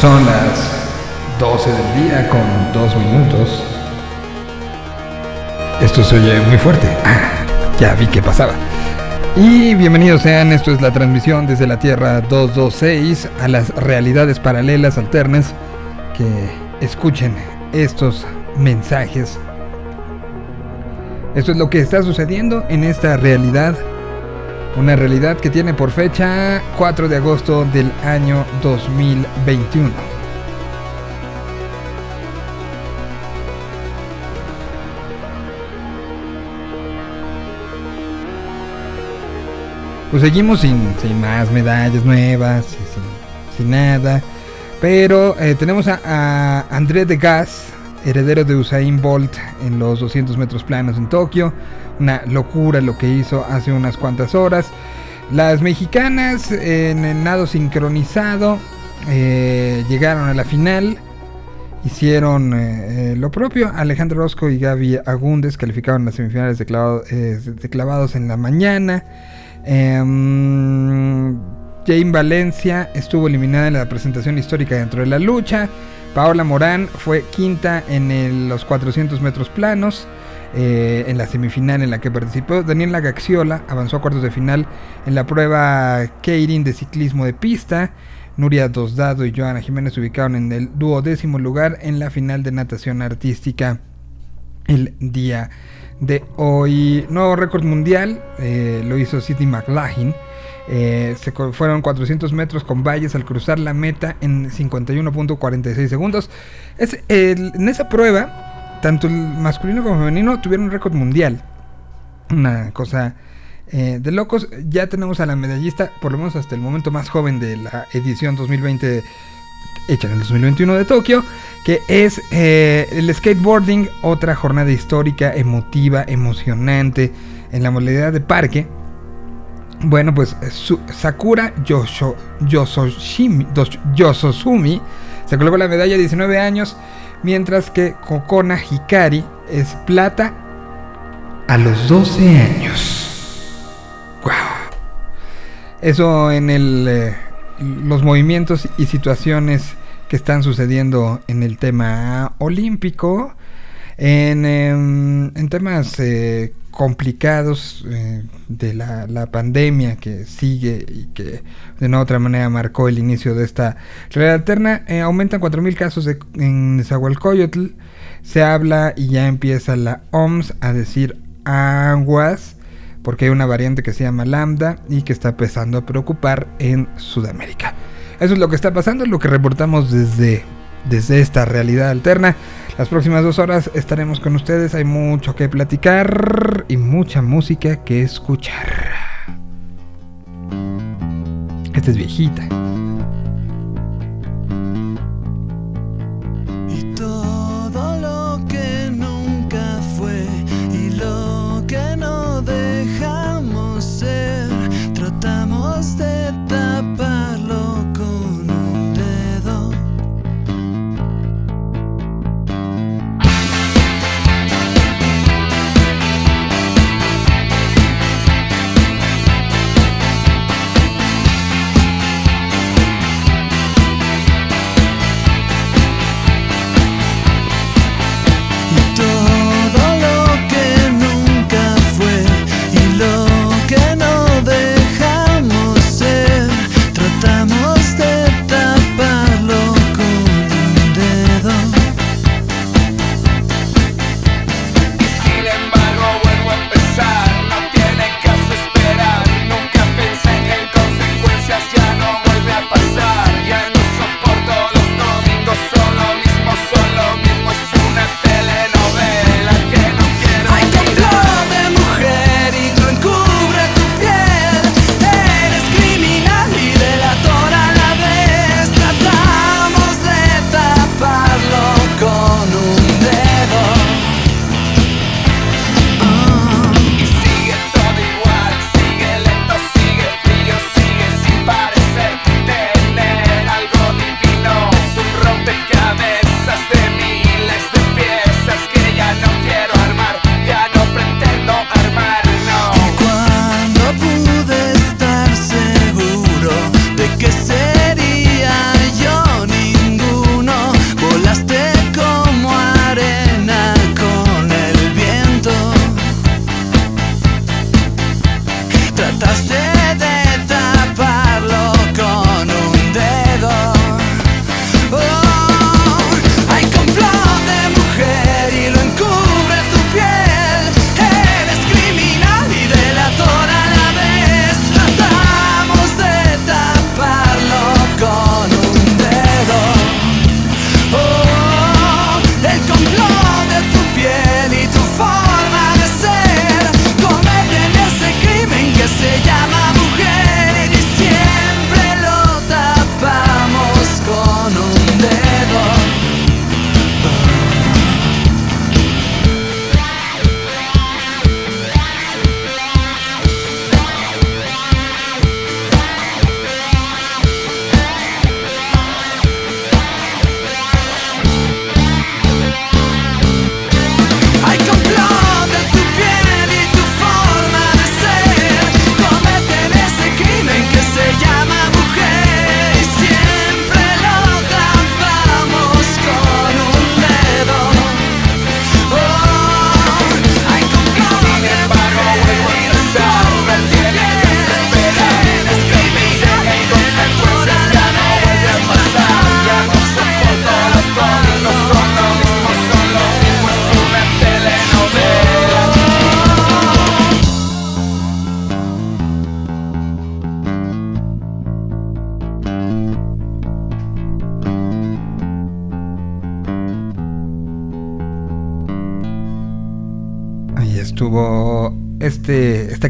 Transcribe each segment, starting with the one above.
Son las 12 del día con 2 minutos. Esto se oye muy fuerte. Ah, ya vi que pasaba. Y bienvenidos sean, esto es la transmisión desde la Tierra 226 a las realidades paralelas alternas que escuchen estos mensajes. Esto es lo que está sucediendo en esta realidad. Una realidad que tiene por fecha 4 de agosto del año 2021. Pues seguimos sin, más medallas nuevas, sin, nada. Pero eh, tenemos a, a André de Gas, heredero de Usain Bolt en los 200 metros planos en Tokio. Una locura lo que hizo hace unas cuantas horas. Las mexicanas en el nado sincronizado eh, llegaron a la final. Hicieron eh, lo propio. Alejandro Rosco y Gaby Agúndez calificaron las semifinales de, de clavados en la mañana. Em, Jane Valencia estuvo eliminada en la presentación histórica dentro de la lucha. Paola Morán fue quinta en los 400 metros planos. Eh, en la semifinal en la que participó. Daniela Gaxiola avanzó a cuartos de final en la prueba Keirin de ciclismo de pista. Nuria Dosdado y Joana Jiménez se ubicaron en el duodécimo lugar en la final de natación artística el día de hoy. Nuevo récord mundial, eh, lo hizo Sidney McLaughlin. Eh, se fueron 400 metros con valles al cruzar la meta en 51.46 segundos. Es, en esa prueba, tanto el masculino como el femenino tuvieron un récord mundial. Una cosa eh, de locos. Ya tenemos a la medallista, por lo menos hasta el momento más joven de la edición 2020 hecha en el 2021 de Tokio, que es eh, el skateboarding, otra jornada histórica, emotiva, emocionante en la modalidad de parque. Bueno, pues Sakura Yosho, Yososumi se colocó la medalla de 19 años, mientras que Kokona Hikari es plata a los 12 años. ¡Wow! Eso en el, eh, los movimientos y situaciones que están sucediendo en el tema olímpico, en, em, temas eh, complicados eh, de la, pandemia que sigue y que de una otra manera marcó el inicio de esta realidad alterna. Eh, aumentan 4.000 casos en Nezahualcóyotl. Se habla y ya empieza la OMS a decir aguas porque hay una variante que se llama lambda y que está empezando a preocupar en Sudamérica. Eso es lo que está pasando, lo que reportamos desde, desde esta realidad alterna. Las próximas dos horas estaremos con ustedes, hay mucho que platicar y mucha música que escuchar. Esta es viejita.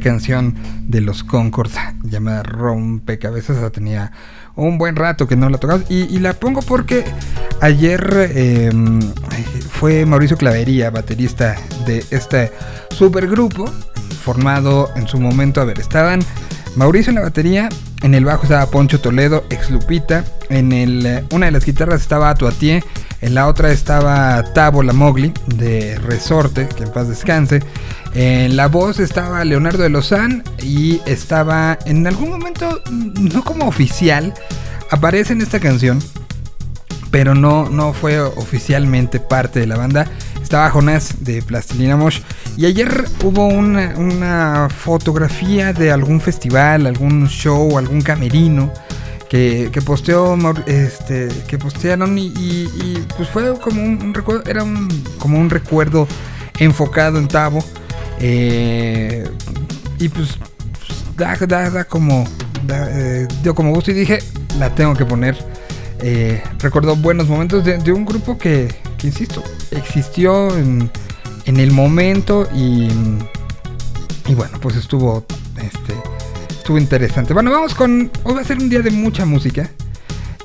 Canción de los Concords llamada Rompecabezas tenía un buen rato que no la tocaba y, la pongo porque ayer em, fue Mauricio Clavería, baterista de este supergrupo formado en su momento, a ver, estaban Mauricio en la batería, en el bajo estaba Poncho Toledo, ex Lupita, en el, una de las guitarras estaba Atuatie, en la otra estaba Tabo La Mogli de Resorte, que en paz descanse, en la voz estaba Leonardo de Lozán y estaba en algún momento, no como oficial, aparece en esta canción, pero no, no fue oficialmente parte de la banda. Estaba Jonás de Plastilina Mosh. Y ayer hubo una, fotografía de algún festival, algún show, algún camerino. Que, posteó este que postearon y, pues fue como un, recuerdo era un, como un recuerdo enfocado en Tavo eh, y pues, da, da, como, eh, dio como gusto y dije, la tengo que poner. Eh, recuerdo buenos momentos de, un grupo que, insisto, existió en, el momento y, y bueno, pues estuvo, este, estuvo interesante. Bueno, vamos con, hoy va a ser un día de mucha música.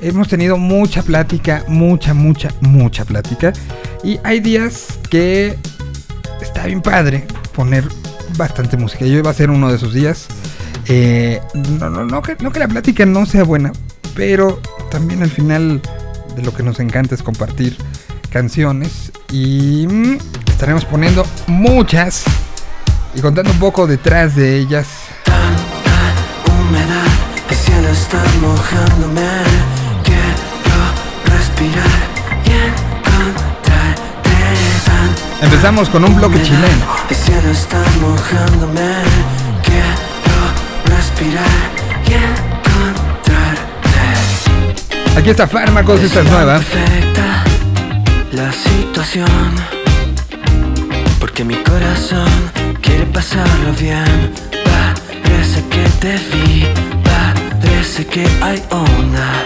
Hemos tenido mucha plática, mucha, mucha, mucha plática. Y hay días que está bien padre poner bastante música. Yo iba a ser uno de esos días. Eh, no, no, no, que, no que la plática no sea buena, pero también al final de lo que nos encanta es compartir canciones. Y mm, estaremos poniendo muchas y contando un poco detrás de ellas. Humedad, el cielo está mojándome. Quiero respirar. Empezamos con un bloque chileno. Aquí está Fármacos, esta es nueva. La situación, porque mi corazón quiere pasarlo bien. Parece que te vi, parece que hay onda.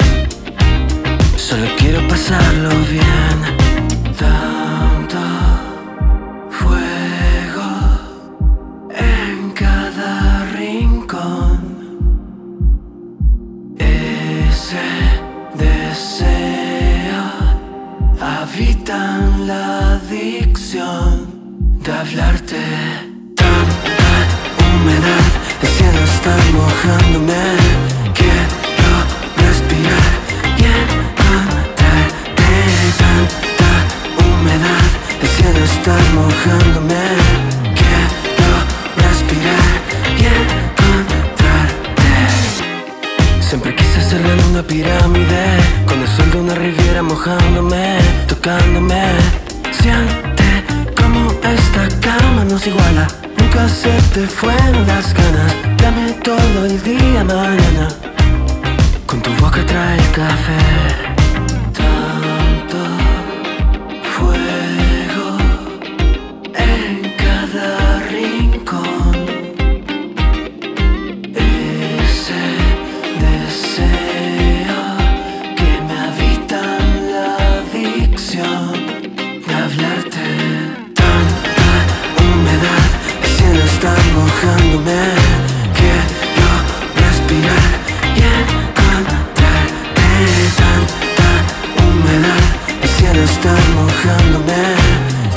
Solo quiero pasarlo bien. hablarte. Tanta humedad, el mojándome. Quiero respirar y encontrarte. Tanta humedad, el está mojándome. Quiero respirar y encontrarte. Siempre quise ser en una pirámide, con el sol de una riviera mojándome, tocándome. Siempre esta cama nos iguala. Nunca se te fueron las ganas. Dame todo el día mañana. Con tu boca trae el café. Quiero respirar y encontrarte tanta humedad. El cielo está mojándome.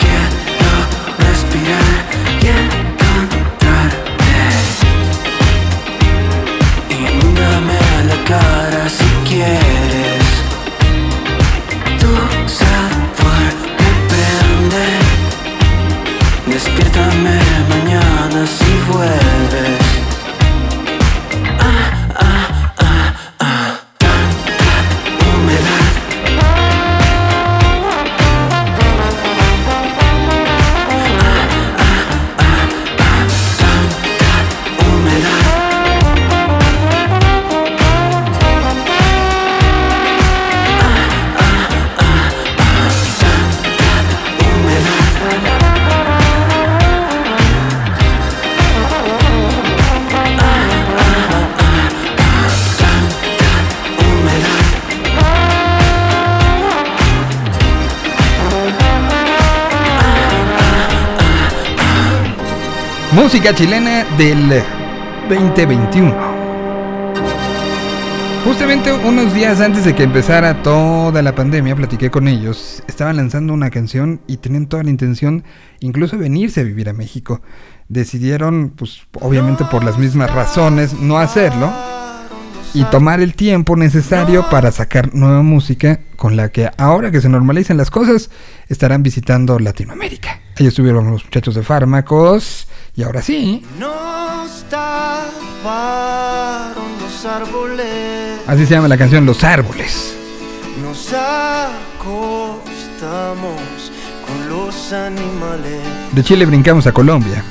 Quiero respirar y encontrarte. Inúndame a la cara si quieres. ganas y vuelves. Música chilena del 2021. Justamente unos días antes de que empezara toda la pandemia, platiqué con ellos. Estaban lanzando una canción y tenían toda la intención, incluso venirse a vivir a México. Decidieron, pues obviamente por las mismas razones, no hacerlo y tomar el tiempo necesario para sacar nueva música con la que ahora que se normalicen las cosas estarán visitando Latinoamérica. Ahí estuvieron los muchachos de fármacos y ahora sí. Nos taparon los árboles. Así se llama la canción Los Árboles. Nos acostamos con los animales. De Chile brincamos a Colombia.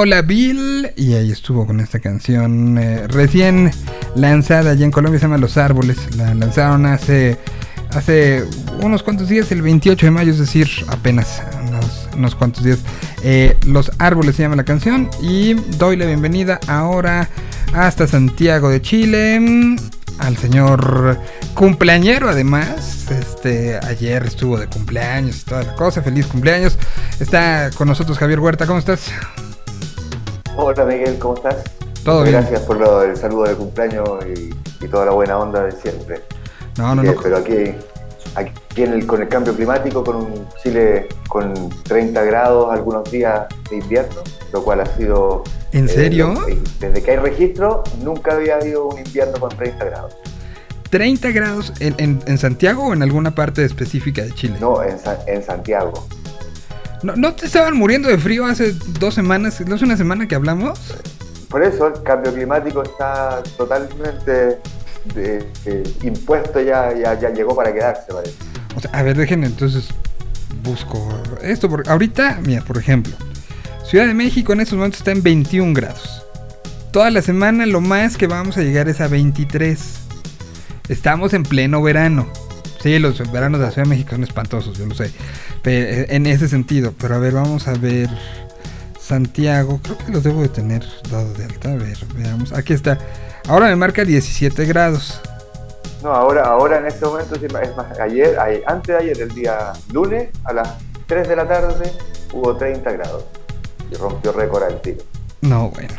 Hola Bill y ahí estuvo con esta canción eh, recién lanzada allá en Colombia, se llama Los Árboles. La lanzaron hace, hace unos cuantos días, el 28 de mayo, es decir, apenas unos, unos cuantos días. Eh, Los Árboles se llama la canción y doy la bienvenida ahora hasta Santiago de Chile mm, al señor cumpleañero además. Este ayer estuvo de cumpleaños y toda la cosa. Feliz cumpleaños. Está con nosotros Javier Huerta. ¿Cómo estás? Hola Miguel, ¿cómo estás? Todo bien. Gracias por lo- el saludo de cumpleaños y, y toda la buena onda de siempre. No, no, Eh, no. Pero aquí, aquí en el- con el cambio climático, con un Chile con 30 grados algunos días de invierno, lo cual ha sido... ¿En eh, serio? eh, desde que hay registro, nunca había habido un invierno con 30 grados. 30 grados en, en- en Santiago o en alguna parte específica de Chile. No, en, en Santiago. ¿No, no te estaban muriendo de frío hace dos semanas? ¿No es una semana que hablamos? Por eso el cambio climático está totalmente de- de- impuesto, ya, ya, ya llegó para quedarse, parece. O sea, a ver, déjenme entonces busco esto. Porque ahorita, mira, por ejemplo, Ciudad de México en estos momentos está en 21 grados. Toda la semana lo más que vamos a llegar es a 23. Estamos en pleno verano. Sí, los veranos de la Ciudad de México son espantosos, yo lo sé. Pe- en ese sentido. Pero a ver, vamos a ver. Santiago, creo que los debo de tener dado de alta. A ver, veamos. Aquí está. Ahora me marca 17 grados. No, ahora, ahora en este momento, es más, ayer, ay- antes de ayer, el día lunes, a las 3 de la tarde, hubo 30 grados. Y rompió récord al tiro. No, bueno.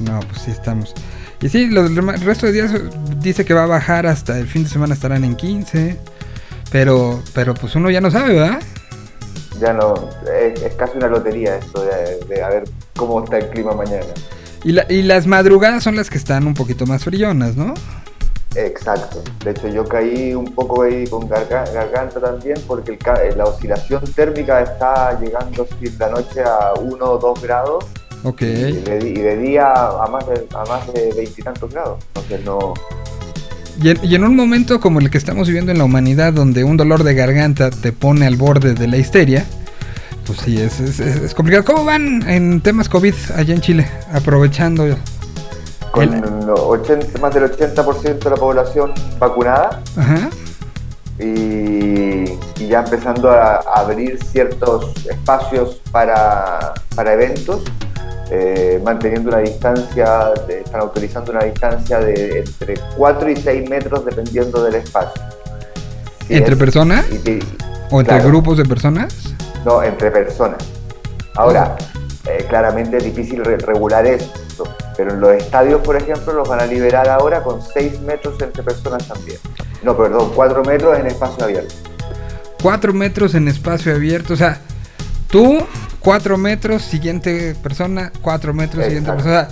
No, pues sí estamos. Y sí, los el resto de días dice que va a bajar hasta el fin de semana estarán en 15. Pero, pero pues uno ya no sabe, ¿verdad? Ya no, es, es casi una lotería esto de, de a ver cómo está el clima mañana. Y, la- y las madrugadas son las que están un poquito más frillonas, ¿no? Exacto. De hecho, yo caí un poco ahí con garga- garganta también porque el la oscilación térmica está llegando en la noche a 1 o 2 grados Ok. y, de, di- y de día a más de a más de veintitantos grados. Entonces no, Y en, y en un momento como el que estamos viviendo en la humanidad, donde un dolor de garganta te pone al borde de la histeria, pues sí, es, es- complicado. ¿Cómo van en temas COVID allá en Chile? Aprovechando. con El- lo 80 más del 80% de la población vacunada Ajá. y, y ya empezando a, a abrir ciertos espacios para, para eventos, eh, manteniendo una distancia, de- están autorizando una distancia de entre 4 y 6 metros dependiendo del espacio. Si ¿Entre es- personas? y ¿O entre claro. grupos de personas? No, entre personas. Ahora, eh, claramente es difícil re- regular esto, pero en los estadios, por ejemplo, los van a liberar ahora con 6 metros entre personas también. No, perdón, 4 metros en espacio abierto. 4 metros en espacio abierto. O sea, tú, 4 metros, siguiente persona, 4 metros, siguiente persona.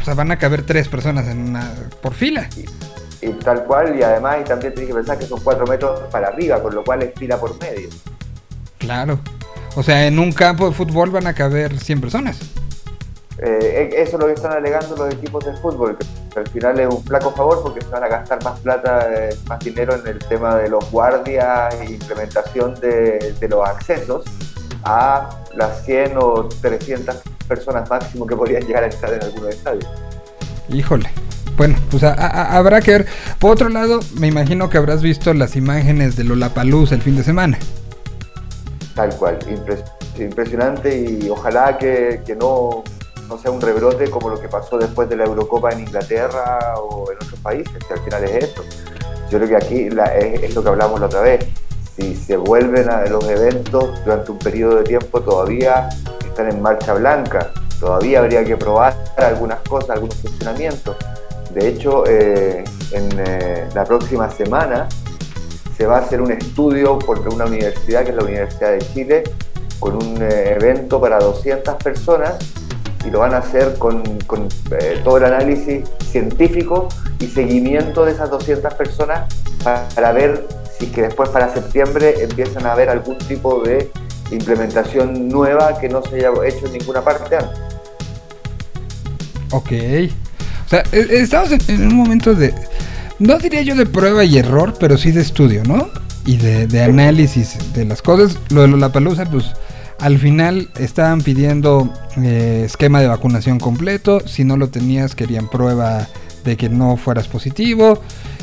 O sea, van a caber 3 personas en una, por fila. Y tal cual, y además y también tienes que pensar que son 4 metros para arriba, con lo cual es fila por medio. Claro. O sea, en un campo de fútbol van a caber 100 personas. Eh, e- eso es lo que están alegando los equipos de fútbol, que al final es un flaco favor porque se van a gastar más plata, eh, más dinero en el tema de los guardias e implementación de, de los accesos a las 100 o 300 personas máximo que podrían llegar a estar en algunos estadios. Híjole. Bueno, pues a- a- habrá que ver. Por otro lado, me imagino que habrás visto las imágenes de Lollapalooza el fin de semana. Tal cual, impres- impresionante y ojalá que, que no, no sea un rebrote como lo que pasó después de la Eurocopa en Inglaterra o en otros países, que al final es esto. Yo creo que aquí la- es, es lo que hablamos la otra vez. Si se vuelven a los eventos durante un periodo de tiempo todavía están en marcha blanca, todavía habría que probar algunas cosas, algunos funcionamientos. De hecho, eh, en eh, la próxima semana se va a hacer un estudio por una universidad, que es la Universidad de Chile, con un eh, evento para 200 personas y lo van a hacer con, eh, todo el análisis científico y seguimiento de esas 200 personas para ver es que después para septiembre empiezan a haber algún tipo de implementación nueva que no se haya hecho en ninguna parte antes. Ok. O sea, e- estamos en, en un momento de. No diría yo de prueba y error, pero sí de estudio, ¿no? Y de, de análisis de las cosas. Lo de la palusa, pues Al final estaban pidiendo eh, esquema de vacunación completo. Si no lo tenías, querían prueba de que no fueras positivo.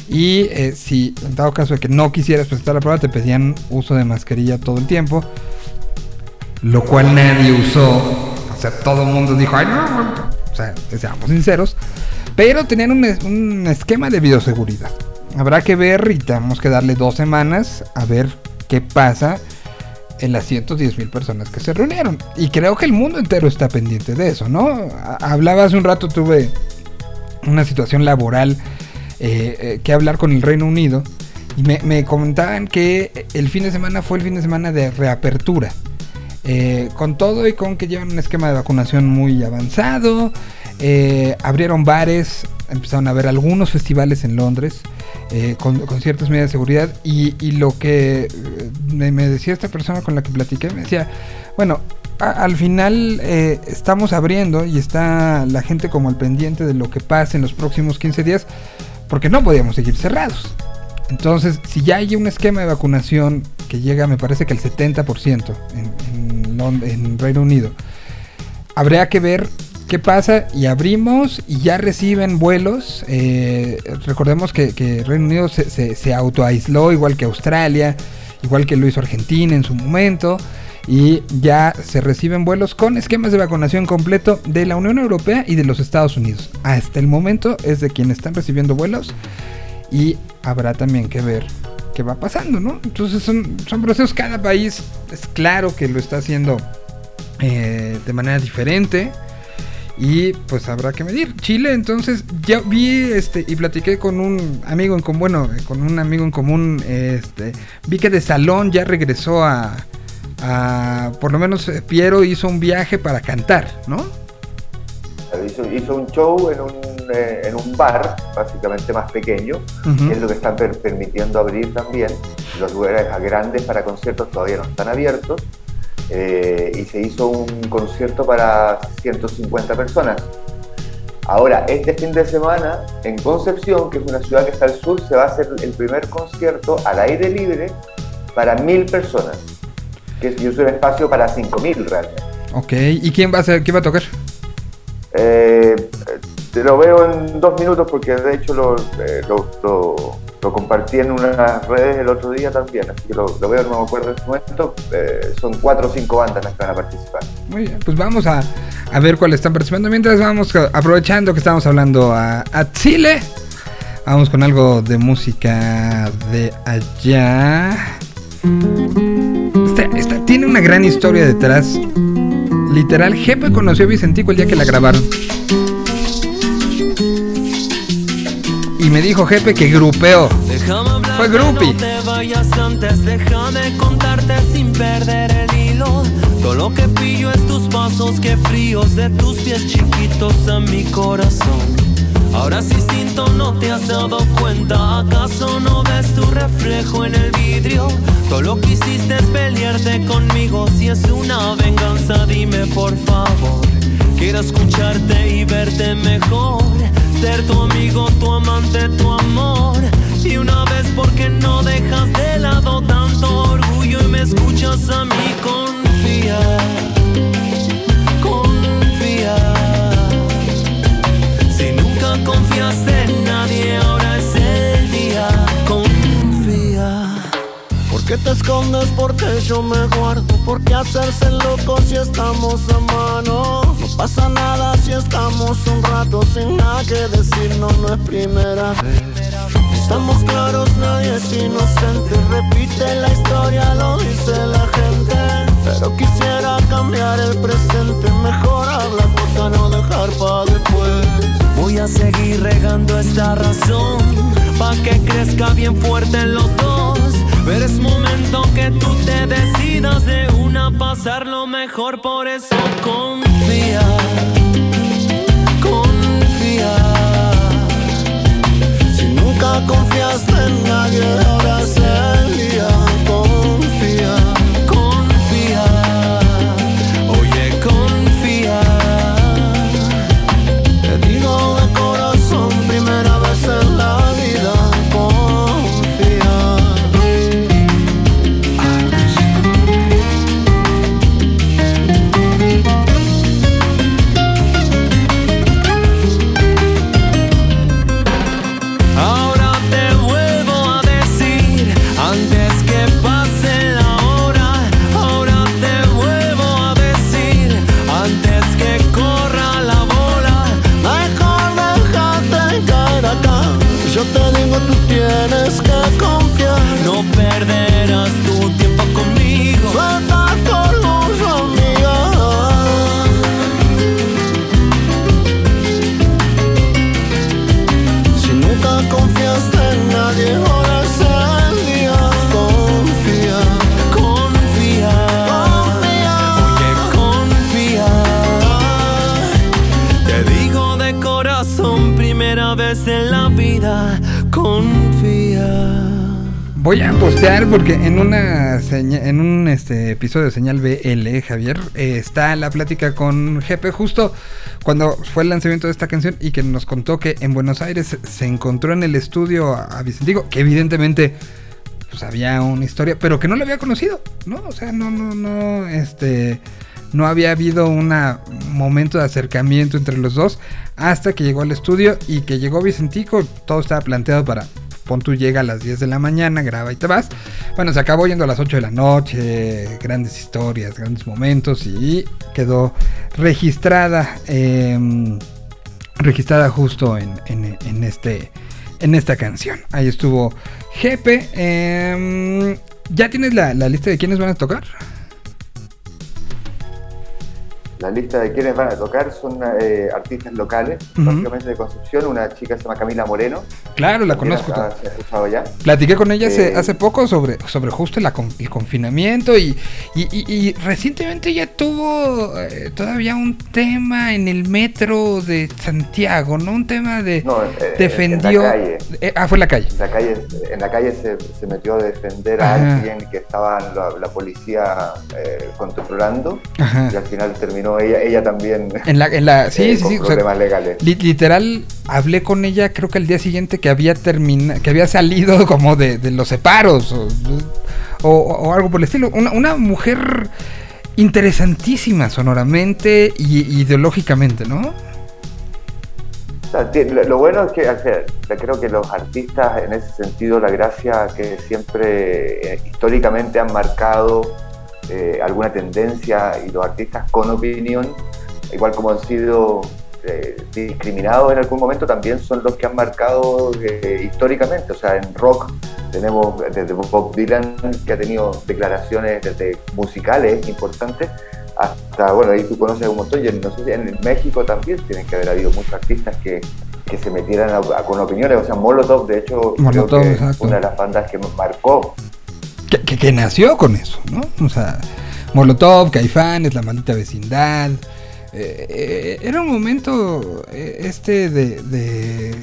Y eh, si en dado caso de que no quisieras presentar la prueba, te pedían uso de mascarilla todo el tiempo. Lo cual nadie usó. O sea, todo el mundo dijo, ay, no. O sea, seamos sinceros. Pero tenían un, un esquema de bioseguridad. Habrá que ver y tenemos que darle dos semanas a ver qué pasa en las 110 mil personas que se reunieron. Y creo que el mundo entero está pendiente de eso, ¿no? Hablaba hace un rato, tuve una situación laboral eh, eh, que hablar con el Reino Unido. Y me, me comentaban que el fin de semana fue el fin de semana de reapertura. Eh, con todo y con que llevan un esquema de vacunación muy avanzado, eh, abrieron bares, empezaron a ver algunos festivales en Londres con, ciertas medidas de seguridad. Y, lo que me, decía esta persona con la que platiqué, me decía, bueno, al final eh, estamos abriendo y está la gente como al pendiente de lo que pase en los próximos 15 días porque no podíamos seguir cerrados. Entonces, si ya hay un esquema de vacunación que llega, me parece que el 70% en, en, Reino Unido, habría que ver qué pasa y abrimos y ya reciben vuelos. Eh, recordemos que, Reino Unido se autoaisló igual que Australia, igual que lo hizo Argentina en su momento. Y ya se reciben vuelos con esquemas de vacunación completo de la Unión Europea y de los Estados Unidos. Hasta el momento es de quienes están recibiendo vuelos y habrá también que ver qué va pasando, ¿no? Entonces son, son procesos, cada país es claro que lo está haciendo eh, de manera diferente y pues habrá que medir. Chile, entonces ya vi este y platiqué con un amigo en común, bueno, con un amigo en común, este, vi que de Salón ya regresó a, a por lo menos eh, Piero hizo un viaje para cantar, ¿no? Hizo, hizo un show en un, eh, en un bar, básicamente más pequeño, que es lo que están per- permitiendo abrir también. Los lugares grandes para conciertos todavía no están abiertos. eh, y se hizo un concierto para 150 personas. Ahora, este fin de semana, en Concepción, que es una ciudad que está al sur, se va a hacer el primer concierto al aire libre para mil personas. Que es, y es un espacio para 5.000 realmente. Ok, ¿y quién va a ser, quién va a tocar? Eh, te lo veo en dos minutos porque de hecho lo, eh, lo, lo- lo compartí en unas redes el otro día también, así que lo, lo veo, no me acuerdo en este momento. Eh, son cuatro o cinco bandas las que van a participar. Muy bien, pues vamos a, a ver cuáles están participando. Mientras vamos, a- aprovechando que estamos hablando a, a Chile, vamos con algo de música de allá. Esta, esta tiene una gran historia detrás. Literal, Jepe conoció a Vicentico el día que la grabaron. Y me dijo Jepe que hablar, Fue groupie. No te vayas antes, déjame contarte sin perder el hilo. Todo lo que pillo es tus pasos, que fríos de tus pies chiquitos a mi corazón. Ahora sí instinto no te has dado cuenta, ¿acaso no ves tu reflejo en el vidrio? Todo lo que hiciste es pelearte conmigo, si es una venganza dime por favor. Quiero escucharte y verte mejor. Ser tu amigo, tu amante, tu amor. Y una vez porque no dejas de lado tanto orgullo y me escuchas a mí confía. ¿Por qué te escondes? Porque yo me guardo. ¿Por qué hacerse loco si estamos a mano? No pasa nada si estamos un rato sin nada que decir, no, no es primera vez. Estamos claros, nadie es inocente. Repite la historia, lo dice la gente. Pero quisiera cambiar el presente. Mejor hablar, cosa no dejar para después. Voy a seguir regando esta razón Pa' que crezca bien fuerte los dos Pero es momento que tú te decidas de una pasarlo mejor Por eso Confía episodio de Señal BL, Javier, eh, está la plática con Jepe justo cuando fue el lanzamiento de esta canción y que nos contó que en Buenos Aires se encontró en el estudio a, Vicentico, que evidentemente pues había una historia, pero que no lo había conocido, ¿no? O sea, no, no, no, este, no había habido un momento de acercamiento entre los dos hasta que llegó al estudio y que llegó Vicentico, todo estaba planteado para, pon tú llega a las 10 de la mañana, graba y te vas. Bueno, se acabó yendo a las 8 de la noche, grandes historias, grandes momentos y quedó registrada, em, registrada justo en, este, en esta canción. Ahí estuvo Jepe. em, ¿Ya tienes la, la lista de quiénes van a tocar? La lista de quienes van a tocar son eh, artistas locales, Ujú. básicamente de Concepción. Una chica se llama Camila Moreno. Claro, la conozco. ha- ¿Se ha escuchado ya? Platiqué con ella hace, Eh, hace poco sobre, sobre justo la el confinamiento y, y, y- y recientemente ella tuvo eh, todavía un tema en el metro de Santiago, ¿no? Un tema de... No, eh, defendió... en la calle. eh, ah, fue en la calle. En la calle, en la calle se, se metió a defender a Ajá. alguien que estaba la, la policía eh, controlando Ajá. y al final terminó ella, ella también En la, en la, sí, eh, sí, con sí. o sea, problemas legales. li- literal, hablé con ella creo que al día siguiente que había terminado, que había salido como de, de los separos o, o- o algo por el estilo. Una, una mujer interesantísima sonoramente y ideológicamente, ¿no? Lo, bueno es que o sea, yo creo que los artistas en ese sentido la gracia que siempre eh, históricamente han marcado eh, alguna tendencia y los artistas con opinión, igual como han sido eh, discriminados en algún momento, también son los que han marcado eh, históricamente. O sea, en rock tenemos desde Bob Dylan que ha tenido declaraciones desde musicales importantes hasta, bueno, ahí tú conoces un montón, y no sé si en México también tienen que haber habido muchos artistas que, que se metieran a- a- con opiniones, o sea, Molotov, de hecho, Molotov, creo que exacto. una de las bandas que marcó. Que, nació con eso, ¿no? O sea, Molotov, Caifanes, La Maldita Vecindad. eh, eh, era un momento eh, este de,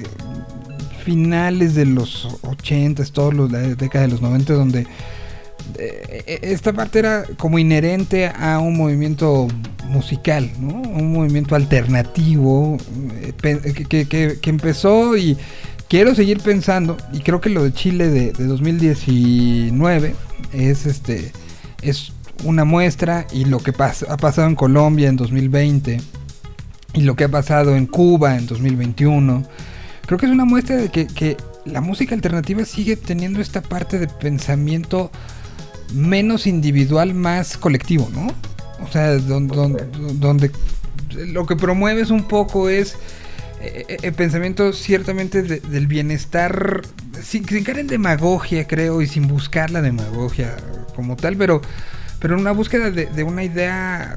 finales de los 80, todos los, la década de los 90, donde esta parte era como inherente a un movimiento musical, ¿no? Un movimiento alternativo que empezó y quiero seguir pensando y creo que lo de Chile de, de 2019 es este es una muestra y lo que pas- ha pasado en Colombia en 2020 y lo que ha pasado en Cuba en 2021 creo que es una muestra de que, que la música alternativa sigue teniendo esta parte de pensamiento menos individual, más colectivo, ¿no? O sea, don- don- donde lo que promueves un poco es eh, eh, el pensamiento ciertamente de- del bienestar, sin, sin caer en demagogia, creo, y sin buscar la demagogia como tal, pero, pero una búsqueda de, de una idea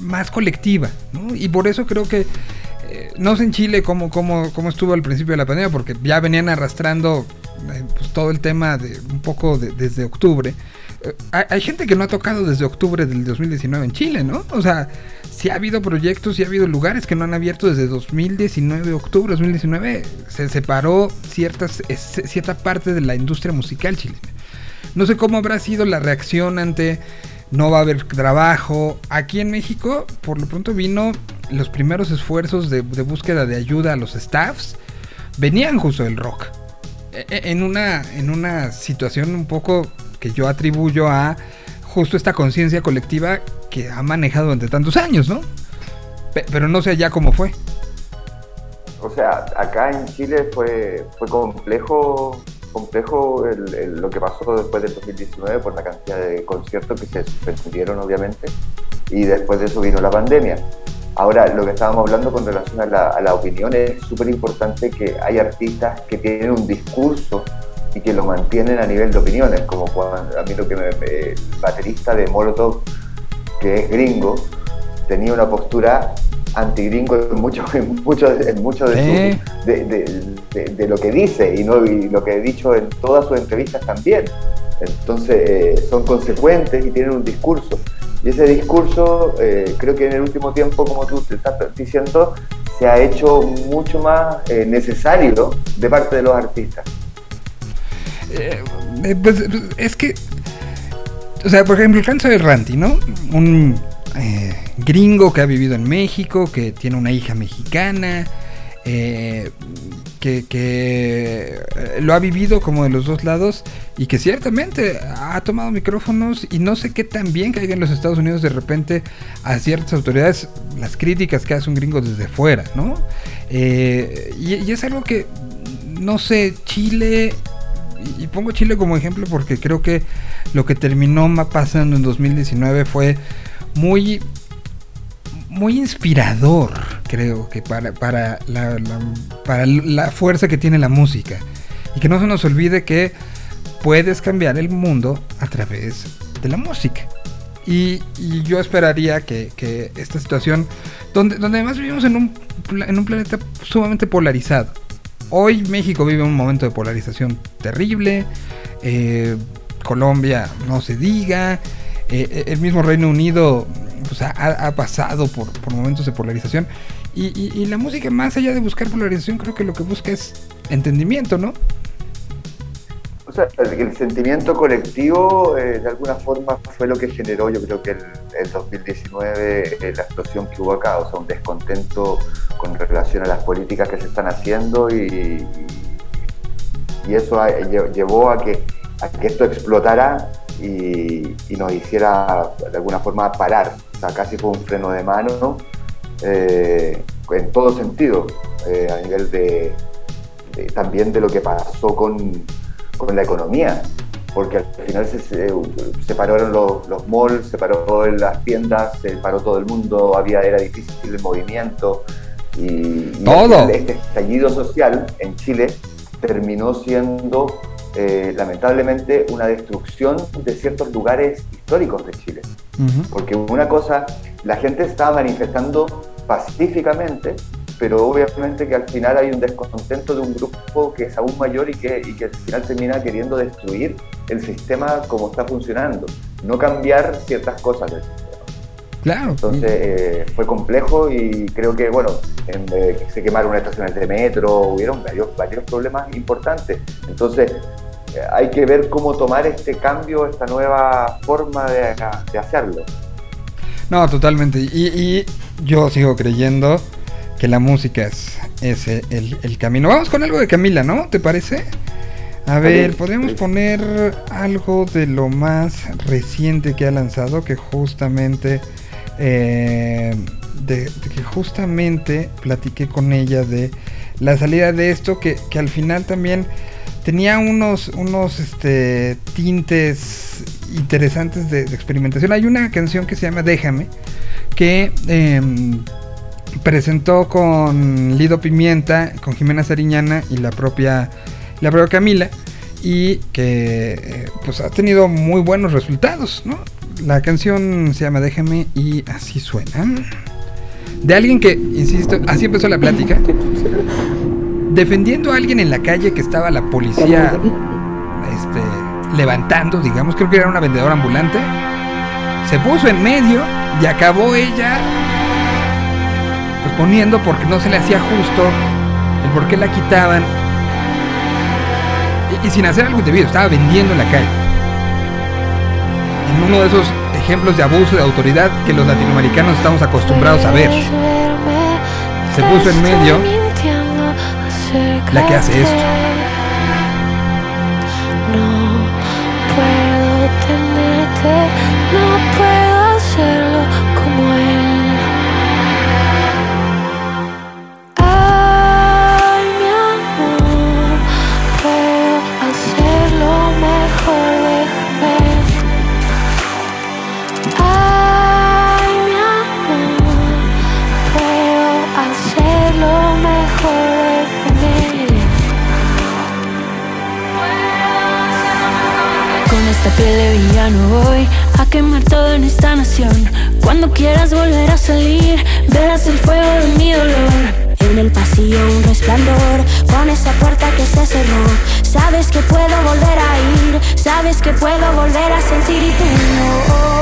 más colectiva, ¿no? Y por eso creo que eh, no sé en Chile cómo, cómo, cómo estuvo al principio de la pandemia, porque ya venían arrastrando eh, pues, todo el tema de un poco de- desde octubre. Eh, hay, gente que no ha tocado desde octubre del 2019 en Chile, ¿no? O sea, sí ha habido proyectos, sí ha habido lugares que no han abierto desde 2019, octubre 2019. Se separó ciertas, cierta parte de la industria musical chilena. No sé cómo habrá sido la reacción ante no va a haber trabajo. Aquí en México, por lo pronto vino los primeros esfuerzos de, de búsqueda de ayuda a los staffs. Venían justo del rock. E- e- En una, en una situación un poco que yo atribuyo a justo esta conciencia colectiva que ha manejado durante tantos años, ¿no? Pe- Pero no sé allá cómo fue. O sea, acá en Chile fue, fue complejo complejo el- el- lo que pasó después del 2019 por la cantidad de conciertos que se suspendieron, obviamente, y después de eso vino la pandemia. Ahora, lo que estábamos hablando con relación a la, a la opinión es súper importante que hay artistas que tienen un discurso y que lo mantienen a nivel de opiniones, como cuando a mí lo que me, el baterista de Molotov, que es gringo, tenía una postura anti-gringo en mucho, en mucho, en mucho de, su- de, de- de- de lo que dice y, no, y lo que he dicho en todas sus entrevistas también. Entonces eh, son consecuentes y tienen un discurso. Y ese discurso eh, creo que en el último tiempo, como tú te estás diciendo, se ha hecho mucho más eh, necesario de parte de los artistas. Eh, eh, pues es que, o sea, por ejemplo, el caso de Randy, ¿no? Un eh, gringo que ha vivido en México, que tiene una hija mexicana, que, que, lo ha vivido como de los dos lados y que ciertamente ha tomado micrófonos y no sé qué tan bien caiga en los Estados Unidos de repente a ciertas autoridades las críticas que hace un gringo desde fuera, ¿no? Y, y es algo que, no sé, Chile y- pongo Chile como ejemplo porque creo que lo que terminó pasando en 2019 fue muy muy inspirador creo que para, para, la, para la fuerza que tiene la música. Y que no se nos olvide que puedes cambiar el mundo a través de la música. Y, yo esperaría que, que esta situación donde, donde además vivimos en un, en un planeta sumamente polarizado Hoy México vive un momento de polarización terrible. eh, Colombia no se diga. eh, el mismo Reino Unido pues, ha, pasado por, momentos de polarización. Y- y la música, más allá de buscar polarización, creo que lo que busca es entendimiento, ¿no? O sea, el, el sentimiento colectivo eh, de alguna forma fue lo que generó, yo creo que el, el 2019, eh, la explosión que hubo acá, o sea, un descontento con relación a las políticas que se están haciendo y, y eso llevó a que, a que esto explotara y, y nos hiciera de alguna forma parar. O sea, casi fue un freno de mano eh, en todo sentido, a nivel de- también de lo que pasó con, con la economía, porque al final se, se, pararon los, los malls, se paró en las tiendas, se paró todo el mundo, había, era difícil el movimiento. Y, y Todo. final este estallido social en Chile terminó siendo eh, lamentablemente una destrucción de ciertos lugares históricos de Chile. Porque una cosa, la gente estaba manifestando pacíficamente, pero obviamente que al final hay un descontento de un grupo que es aún mayor y que, y que al final termina queriendo destruir el sistema como está funcionando, no cambiar ciertas cosas del sistema. Claro. Entonces eh, fue complejo y creo que, bueno, en, eh, se quemaron estaciones de metro, hubieron varios, varios problemas importantes. Entonces eh, hay que ver cómo tomar este cambio, esta nueva forma de, de hacerlo. No, totalmente. Y, y yo sigo creyendo que la música es, es el, el camino. Vamos con algo de Camila, ¿no? ¿Te parece? A ver, podríamos poner algo de lo más reciente que ha lanzado, que justamente, eh, de, de que justamente platiqué con ella de la salida de esto, que, que al final también tenía unos, unos este, tintes interesantes de, de experimentación. Hay una canción que se llama Déjame, que em, presentó con Lido Pimienta, con Jimena Sariñana y la propia, la propia Camila, y que eh, pues ha tenido muy buenos resultados, ¿no? La canción se llama Déjame y así suena. De alguien que, insisto, así empezó la plática. Defendiendo a alguien en la calle que estaba la policía este, levantando, digamos, creo que era una vendedora ambulante. Se puso en medio y acabó ella pues poniendo porque no se le hacía justo el por qué la quitaban y, y sin hacer algo indebido, estaba vendiendo en la calle. En uno de esos ejemplos de abuso de autoridad que los latinoamericanos estamos acostumbrados a ver. Se puso en medio la que hace esto. De villano voy a quemar todo en esta nación. Cuando quieras volver a salir, verás el fuego de mi dolor. En el pasillo un resplandor, con esa puerta que se cerró. Sabes que puedo volver a ir, sabes que puedo volver a sentir y tú no.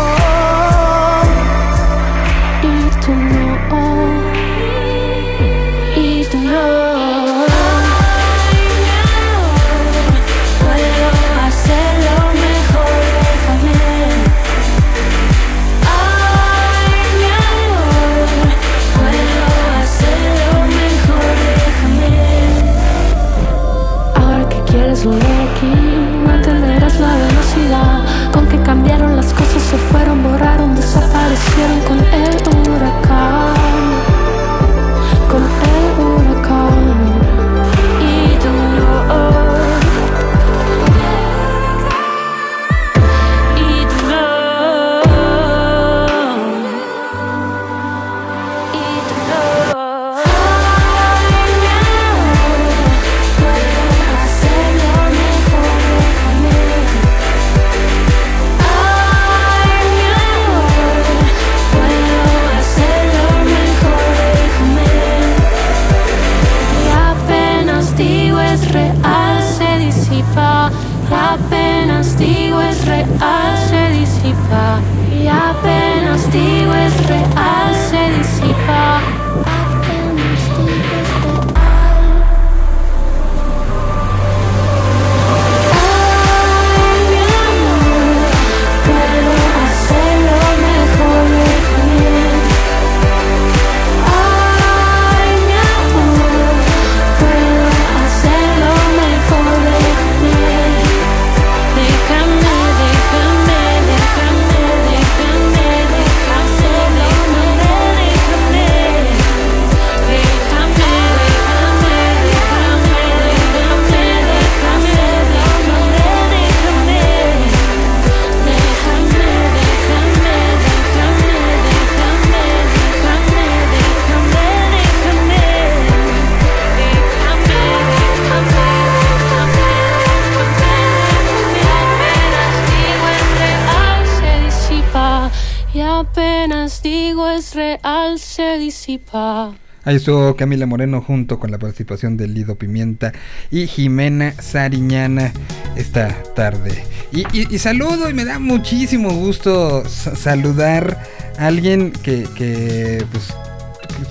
Ahí estuvo Camila Moreno junto con la participación de Lido Pimienta y Jimena Sariñana esta tarde. Y, saludo y me da muchísimo gusto sa- saludar a alguien que, pues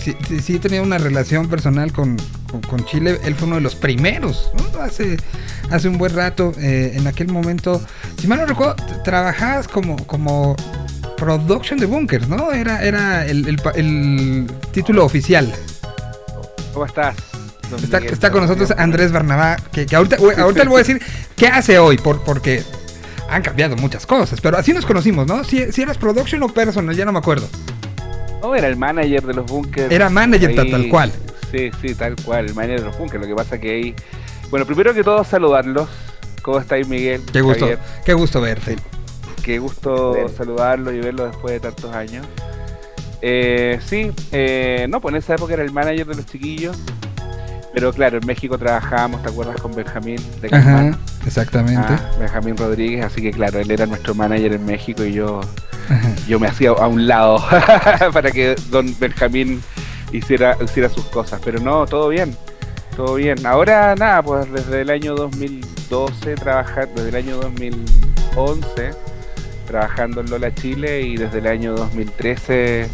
sí, sí- sí tenía una relación personal con, con- Chile. Él fue uno de los primeros, ¿no? hace, hace un buen rato. eh, en aquel momento, si mal no recuerdo, trabajabas como, como production de bunkers, ¿no? Era, era el, el título oficial. ¿Cómo estás? Está, Miguel? está con nosotros. Andrés Barnabá, que, que ahorita, ahorita le voy a decir qué hace hoy, por, porque han cambiado muchas cosas, pero así nos conocimos, ¿no? Si, si eras production o personal, ya no me acuerdo. No, era el manager de los bunkers. Era manager tal- cual. Sí, sí, tal cual, el manager de los bunkers. Lo que pasa que ahí... Bueno, primero que todo, saludarlos. ¿Cómo estáis, Miguel? Qué gusto, Javier? qué gusto verte. Qué gusto Bien. saludarlo y verlo después de tantos años. Eh, sí, eh, no, pues en esa época era el manager de los chiquillos. Pero claro, en México trabajábamos, ¿te acuerdas? Con Benjamín de. Ajá, exactamente. Ah, Benjamín Rodríguez, así que claro, él era nuestro manager en México y yo, Ajá. yo me hacía a un lado para que don Benjamín hiciera, hiciera sus cosas. Pero no, todo bien, todo bien. Ahora nada, pues desde el año 2012 trabajar, desde el año 2011 trabajando en Lola Chile y desde el año 2013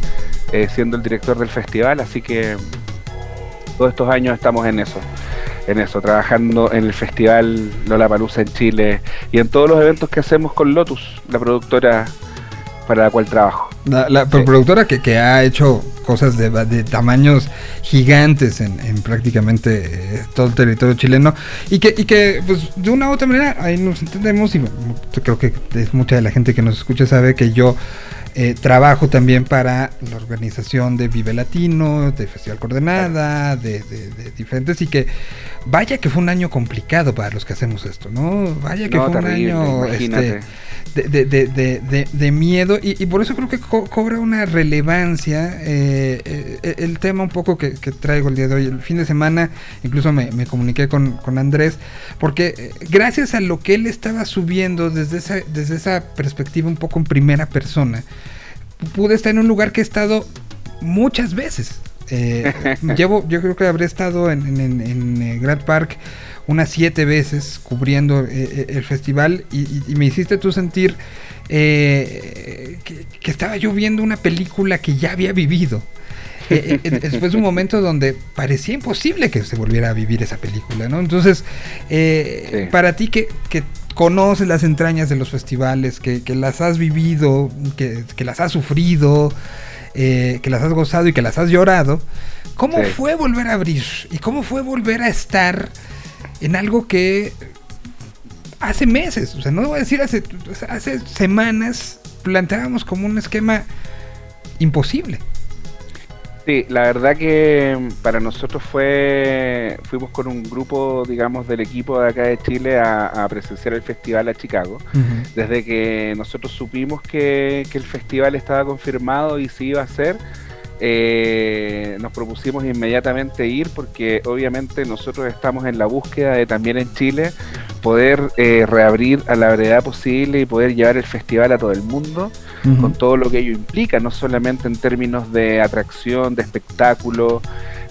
eh, siendo el director del festival, así que todos estos años estamos en eso, en eso, trabajando en el festival Lola Palusa en Chile y en todos los eventos que hacemos con Lotus, la productora para la cual trabajo. La, la Sí. productora que, que ha hecho cosas de, de tamaños gigantes en, en prácticamente eh, todo el territorio chileno y que, y que pues de una u otra manera ahí nos entendemos y bueno, creo que es mucha de la gente que nos escucha sabe que yo eh, trabajo también para la organización de Vive Latino, de Festival Coordenada, de, de- de diferentes y que vaya que fue un año complicado para los que hacemos esto, ¿no? Vaya que No, fue un año este, de, de, de, de miedo y, por eso creo que cobra una relevancia eh, eh, el tema un poco que, traigo el día de hoy. El fin de semana incluso me, comuniqué con, con, Andrés porque eh, gracias a lo que él estaba subiendo desde esa, desde esa perspectiva un poco en primera persona, pude estar en un lugar que he estado muchas veces. llevo, yo creo que habré estado en, en, en Grand Park unas siete veces cubriendo eh, eh, el festival y, me hiciste tú sentir eh, que, estaba yo viendo una película que ya había vivido. después de un momento donde parecía imposible que se volviera a vivir esa película, ¿no? Entonces, para ti que, conoces las entrañas de los festivales, que, las has vivido, que, las has sufrido, que las has gozado y que las has llorado, ¿cómo fue volver a abrir? ¿Y cómo fue volver a estar en algo que hace meses, o sea, no voy a decir hace, hace semanas, planteábamos como un esquema imposible. Sí, la verdad que para nosotros fue, fuimos con un grupo, digamos, del equipo de acá de Chile a, presenciar el festival a Chicago. Desde que nosotros supimos que, que el festival estaba confirmado y se iba a hacer, eh, nos propusimos inmediatamente ir porque obviamente nosotros estamos en la búsqueda de también en Chile poder eh, reabrir a la brevedad posible y poder llevar el festival a todo el mundo con todo lo que ello implica, no solamente en términos de atracción, de espectáculo,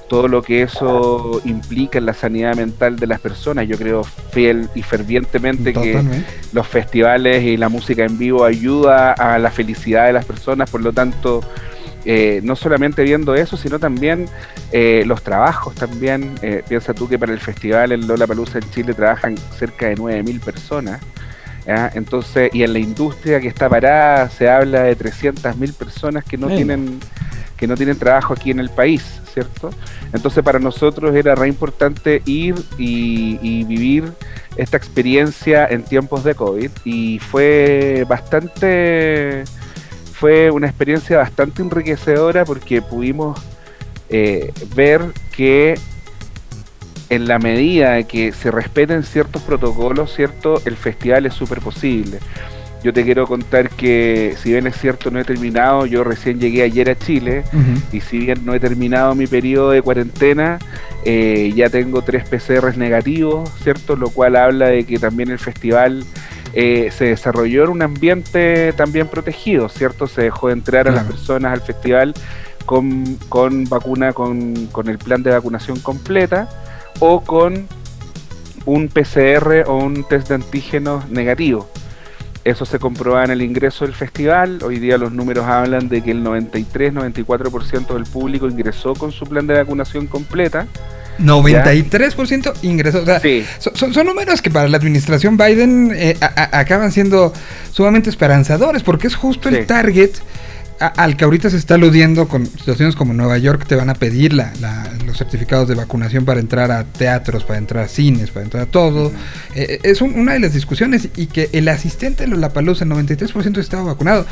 todo lo que eso implica en la sanidad mental de las personas. Yo creo fiel y fervientemente que los festivales y la música en vivo ayuda a la felicidad de las personas, por lo tanto eh, no solamente viendo eso, sino también eh, los trabajos también. Eh, piensa tú que para el festival en Lola Palusa en Chile trabajan cerca de 9.000 personas. Entonces, y en la industria que está parada se habla de 300.000 personas que no tienen que no tienen trabajo aquí en el país, ¿cierto? Entonces para nosotros era re importante ir y, y vivir esta experiencia en tiempos de COVID y fue bastante fue una experiencia bastante enriquecedora porque pudimos eh, ver que en la medida que se respeten ciertos protocolos, cierto, el festival es súper posible. Yo te quiero contar que si bien es cierto no he terminado, yo recién llegué ayer a Chile y si bien no he terminado mi periodo de cuarentena, eh, ya tengo tres PCRs negativos, ¿cierto? Lo cual habla de que también el festival eh, se desarrolló en un ambiente también protegido, ¿cierto? Se dejó de entrar a las personas al festival con, con vacuna, con, con, el plan de vacunación completa o con un PCR o un test de antígenos negativo. Eso se comprueba en el ingreso del festival. Hoy día los números hablan de que el 93-94% del público ingresó con su plan de vacunación completa. 93% ingresos. O sea, son, números que para la administración Biden eh, acaban siendo sumamente esperanzadores porque es justo el target al que ahorita se está aludiendo con situaciones como Nueva York, te van a pedir la, los certificados de vacunación para entrar a teatros, para entrar a cines, para entrar a todo. Eh, es una de las discusiones y que el asistente de Lollapalooza, el 93% estaba vacunado.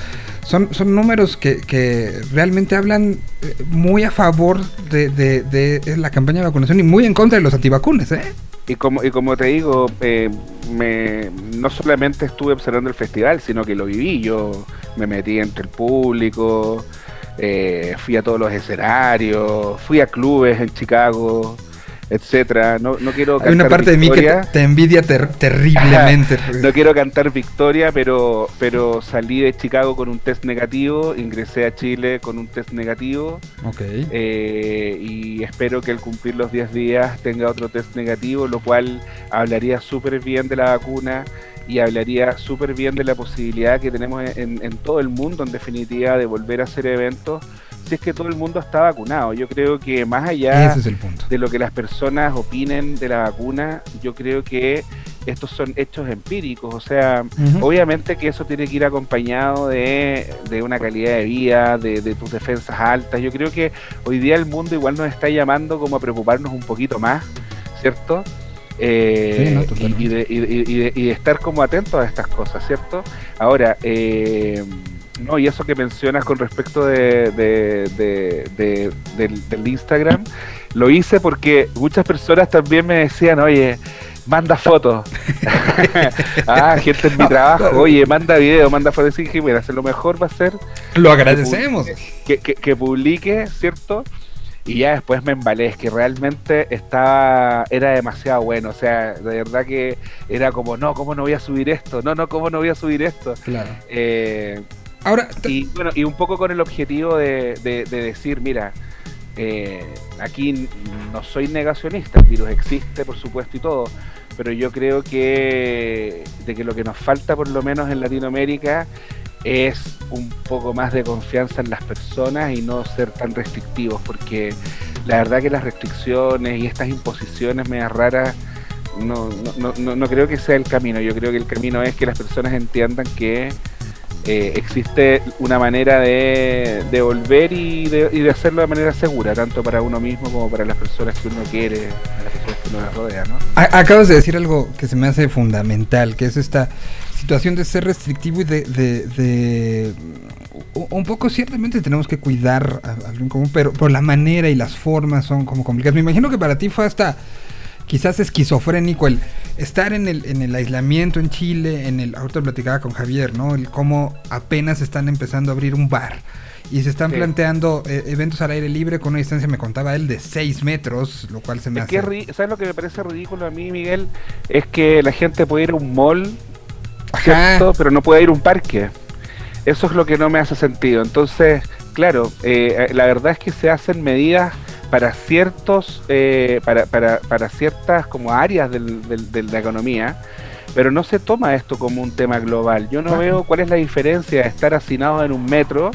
Son, son números que, que realmente hablan eh, muy a favor de, de, la campaña de vacunación y muy en contra de los antivacunas, ¿eh? Y como, y como te digo, eh, me, no solamente estuve observando el festival, sino que lo viví. Yo me metí entre el público, eh, fui a todos los escenarios, fui a clubes en Chicago, etcétera. No, no quiero Hay una parte de mí que te, envidia terriblemente. no quiero cantar victoria, pero, pero salí de Chicago con un test negativo, ingresé a Chile con un test negativo. Okay. Eh, y espero que al cumplir los 10 días tenga otro test negativo, lo cual hablaría súper bien de la vacuna y hablaría súper bien de la posibilidad que tenemos en, en todo el mundo, en definitiva, de volver a hacer eventos si es que todo el mundo está vacunado. Yo creo que más allá de lo que las personas opinen de la vacuna, yo creo que estos son hechos empíricos. O sea, obviamente que eso tiene que ir acompañado de, una calidad de vida, de, tus defensas altas. Yo creo que hoy día el mundo igual nos está llamando como a preocuparnos un poquito más, ¿cierto? Eh, y, de, y, de, estar como atentos a estas cosas, ¿cierto? Ahora, eh, no, y eso que mencionas con respecto de, del, Instagram, lo hice porque muchas personas también me decían, oye, manda fotos. ah, gente en mi trabajo, oye, manda video, manda fotos. Y dije, mira, lo mejor va a ser. Lo agradecemos. Que, que, que publique, ¿cierto? y ya después me embalé, es que realmente estaba, era demasiado bueno, o sea, de verdad que era como, no, ¿cómo no voy a subir esto? No, no, ¿cómo no voy a subir esto? Claro. Eh, Ahora, y bueno, y un poco con el objetivo de, de, decir, mira, eh, aquí no soy negacionista, el virus existe, por supuesto, y todo, pero yo creo que de que lo que nos falta, por lo menos en Latinoamérica, es un poco más de confianza en las personas y no ser tan restrictivos, porque la verdad que las restricciones y estas imposiciones medias raras no, no, no, no creo que sea el camino. Yo creo que el camino es que las personas entiendan que eh, existe una manera de, de volver y de, y de, hacerlo de manera segura, tanto para uno mismo como para las personas que uno quiere, las personas que uno rodea. ¿no? Acabas de decir algo que se me hace fundamental, que es esta situación de ser restrictivo y de, un poco ciertamente tenemos que cuidar al bien común, pero por la manera y las formas son como complicadas. Me imagino que para ti fue hasta quizás esquizofrénico el estar en el, en el aislamiento en Chile, en el, ahorita platicaba con Javier, ¿no? El cómo apenas están empezando a abrir un bar y se están planteando eh, eventos al aire libre con una distancia, me contaba él, de 6 metros, lo cual se me hace... ¿Sabes lo que me parece ridículo a mí, Miguel? Es que la gente puede ir a un mall, ¿cierto? Pero no puede ir a un parque. Eso es lo que no me hace sentido. Entonces, claro, eh, la verdad es que se hacen medidas para ciertos eh, para, para, para, ciertas como áreas del, del, de la economía pero no se toma esto como un tema global. Yo no veo cuál es la diferencia de estar hacinado en un metro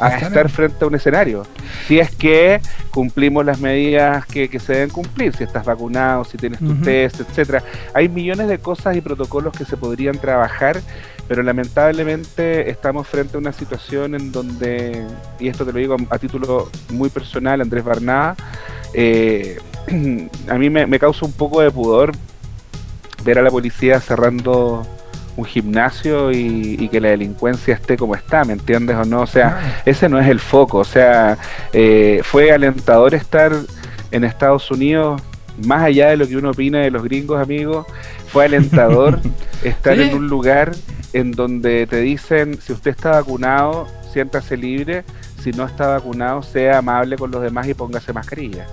a estar frente a un escenario. Si es que cumplimos las medidas que, que se deben cumplir si estás vacunado si tienes tu test etcétera. Hay millones de cosas y protocolos que se podrían trabajar pero lamentablemente estamos frente a una situación en donde, y esto te lo digo a, título muy personal, Andrés Barnada, eh, a mí me, causa un poco de pudor ver a la policía cerrando un gimnasio y, que la delincuencia esté como está, ¿me entiendes o no? O sea, ese no es el foco, o sea, eh, fue alentador estar en Estados Unidos, más allá de lo que uno opina de los gringos, amigos, fue alentador estar en un lugar en donde te dicen, si usted está vacunado, siéntase libre, si no está vacunado, sea amable con los demás y póngase mascarilla.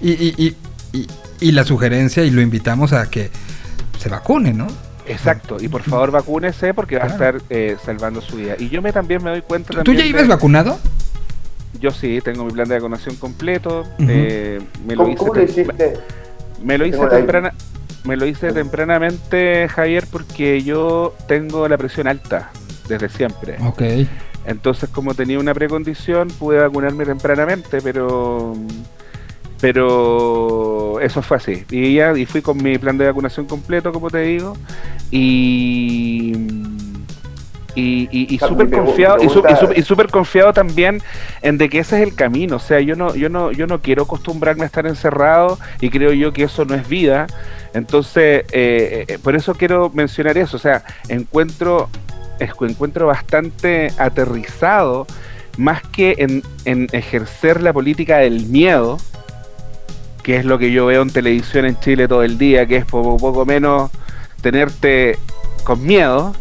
Y, y, y, y la sugerencia, y lo invitamos a que se vacune, ¿no? Exacto, y por favor vacúnese porque va a estar eh, salvando su vida. Y yo me también me doy cuenta... ¿Tú ya ibas vacunado? Yo sí, tengo mi plan de vacunación completo. eh, me lo ¿Cómo, hice ¿cómo lo hiciste? Me lo hice temprana, me lo hice tempranamente, Javier, porque yo tengo la presión alta desde siempre. Ok. Entonces, como tenía una precondición, pude vacunarme tempranamente, pero pero eso fue así. Y ya y fui con mi plan de vacunación completo, como te digo, y y, y, súper confiado y, súper confiado también en de que ese es el camino o sea yo no yo no yo no quiero acostumbrarme a estar encerrado y creo yo que eso no es vida entonces eh, eh, por eso quiero mencionar eso o sea encuentro encuentro bastante aterrizado más que en, en ejercer la política del miedo que es lo que yo veo en televisión en Chile todo el día que es poco, poco menos tenerte con miedo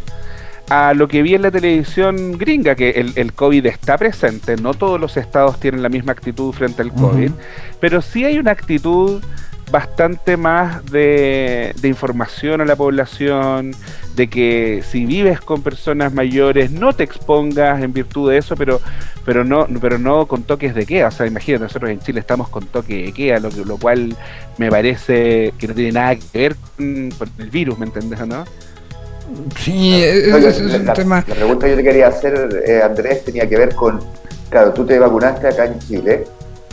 a lo que vi en la televisión gringa, que el, el, COVID está presente, no todos los estados tienen la misma actitud frente al COVID, pero sí hay una actitud bastante más de, de, información a la población, de que si vives con personas mayores no te expongas en virtud de eso, pero pero no pero no con toques de queda. O sea, imagínate, nosotros en Chile estamos con toque de queda, lo, lo cual me parece que no tiene nada que ver con, con el virus, ¿me entendés no? Sí, es, un la, tema. La pregunta que yo te quería hacer, eh, Andrés, tenía que ver con, claro, tú te vacunaste acá en Chile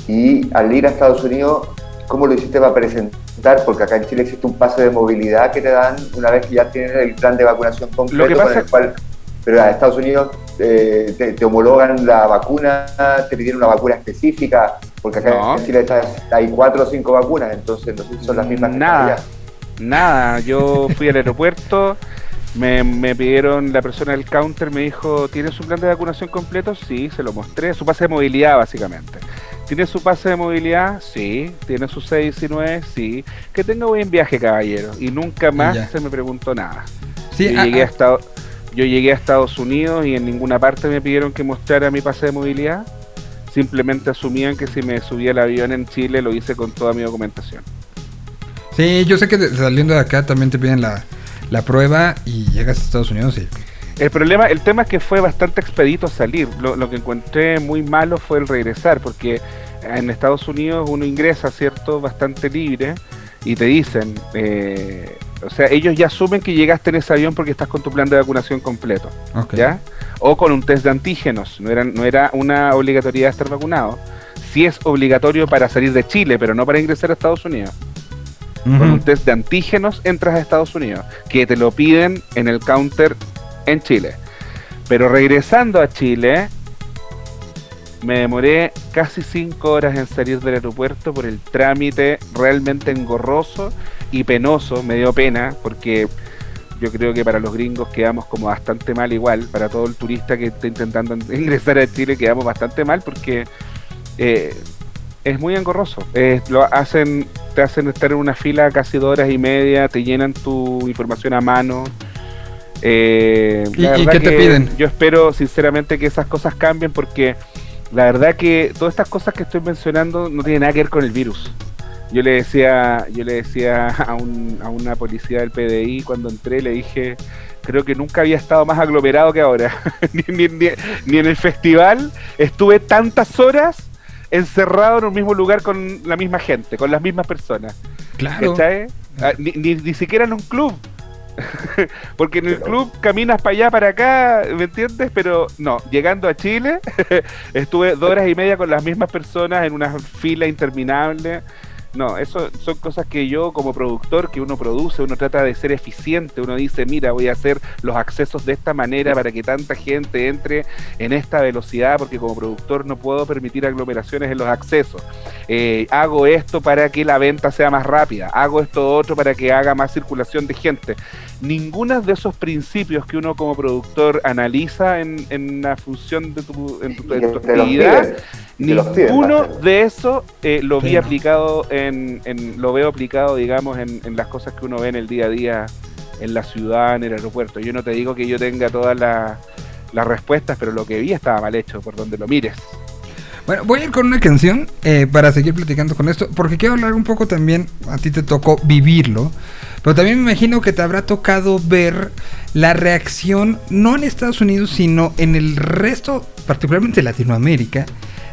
y al ir a Estados Unidos, ¿cómo lo hiciste para presentar? Porque acá en Chile existe un pase de movilidad que te dan una vez que ya tienes el plan de vacunación completo, lo que pasa... con el cual, pero a Estados Unidos eh, te, te, homologan la vacuna, te pidieron una vacuna específica, porque acá no. en Chile está, hay cuatro o cinco vacunas, entonces no sé si son las mismas. Nada, nada, yo fui al aeropuerto. Me, me, pidieron, la persona del counter me dijo, ¿tienes un plan de vacunación completo? Sí, se lo mostré, su pase de movilidad básicamente. ¿Tiene su pase de movilidad? Sí. ¿Tiene su C19? Sí. Que tenga buen viaje, caballero. Y nunca más ya. se me preguntó nada. Sí, yo, ah, llegué a ah, Estados, yo llegué a Estados Unidos y en ninguna parte me pidieron que mostrara mi pase de movilidad. Simplemente asumían que si me subía al avión en Chile lo hice con toda mi documentación. sí, yo sé que saliendo de acá también te piden la, la prueba y llegas a Estados Unidos y... El problema, el tema es que fue bastante expedito salir. Lo, lo que encontré muy malo fue el regresar, porque en Estados Unidos uno ingresa, ¿cierto? Bastante libre y te dicen, eh, o sea, ellos ya asumen que llegaste en ese avión porque estás con tu plan de vacunación completo. ¿ya? O con un test de antígenos, no era, no era una obligatoriedad estar vacunado. Sí es obligatorio para salir de Chile, pero no para ingresar a Estados Unidos. Con un test de antígenos entras a Estados Unidos, que te lo piden en el counter en Chile. Pero regresando a Chile, me demoré casi cinco horas en salir del aeropuerto por el trámite realmente engorroso y penoso. Me dio pena porque yo creo que para los gringos quedamos como bastante mal igual. Para todo el turista que está intentando ingresar a Chile quedamos bastante mal porque eh, es muy engorroso. Lo hacen, te hacen estar en una fila casi dos horas y media, te llenan tu información a mano. Eh, ¿Y- la y qué te piden? Yo espero sinceramente que esas cosas cambien porque la verdad que todas estas cosas que estoy mencionando no tienen nada que ver con el virus. Yo le decía, yo le decía a, un, a una policía del PDI cuando entré, le dije, creo que nunca había estado más aglomerado que ahora. ni, ni- ni- ni en el festival estuve tantas horas encerrado en un mismo lugar con la misma gente, con las mismas personas. Claro. Ah, Ni, ni, ni siquiera en un club. Porque en el club caminas para allá, para acá, ¿me entiendes? Pero no, llegando a Chile, estuve dos horas y media con las mismas personas en una fila interminable. No, eso son cosas que yo como productor, que uno produce, uno trata de ser eficiente, uno dice, mira, voy a hacer los accesos de esta manera para que tanta gente entre en esta velocidad, porque como productor no puedo permitir aglomeraciones en los accesos. Eh, hago esto para que la venta sea más rápida, hago esto otro para que haga más circulación de gente. Ninguno de esos principios que uno como productor analiza en, en la función de tu, en tu, en tu actividad, ninguno de eso eh, lo vi aplicado en, en- lo veo aplicado digamos en, en las cosas que uno ve en el día a día en la ciudad en el aeropuerto. Yo no te digo que yo tenga todas las respuestas pero lo que vi estaba mal hecho por donde lo mires. Bueno, voy a ir con una canción eh, para seguir platicando con esto, porque quiero hablar un poco también, a ti te tocó vivirlo, pero también me imagino que te habrá tocado ver la reacción, no en Estados Unidos, sino en el resto, particularmente Latinoamérica,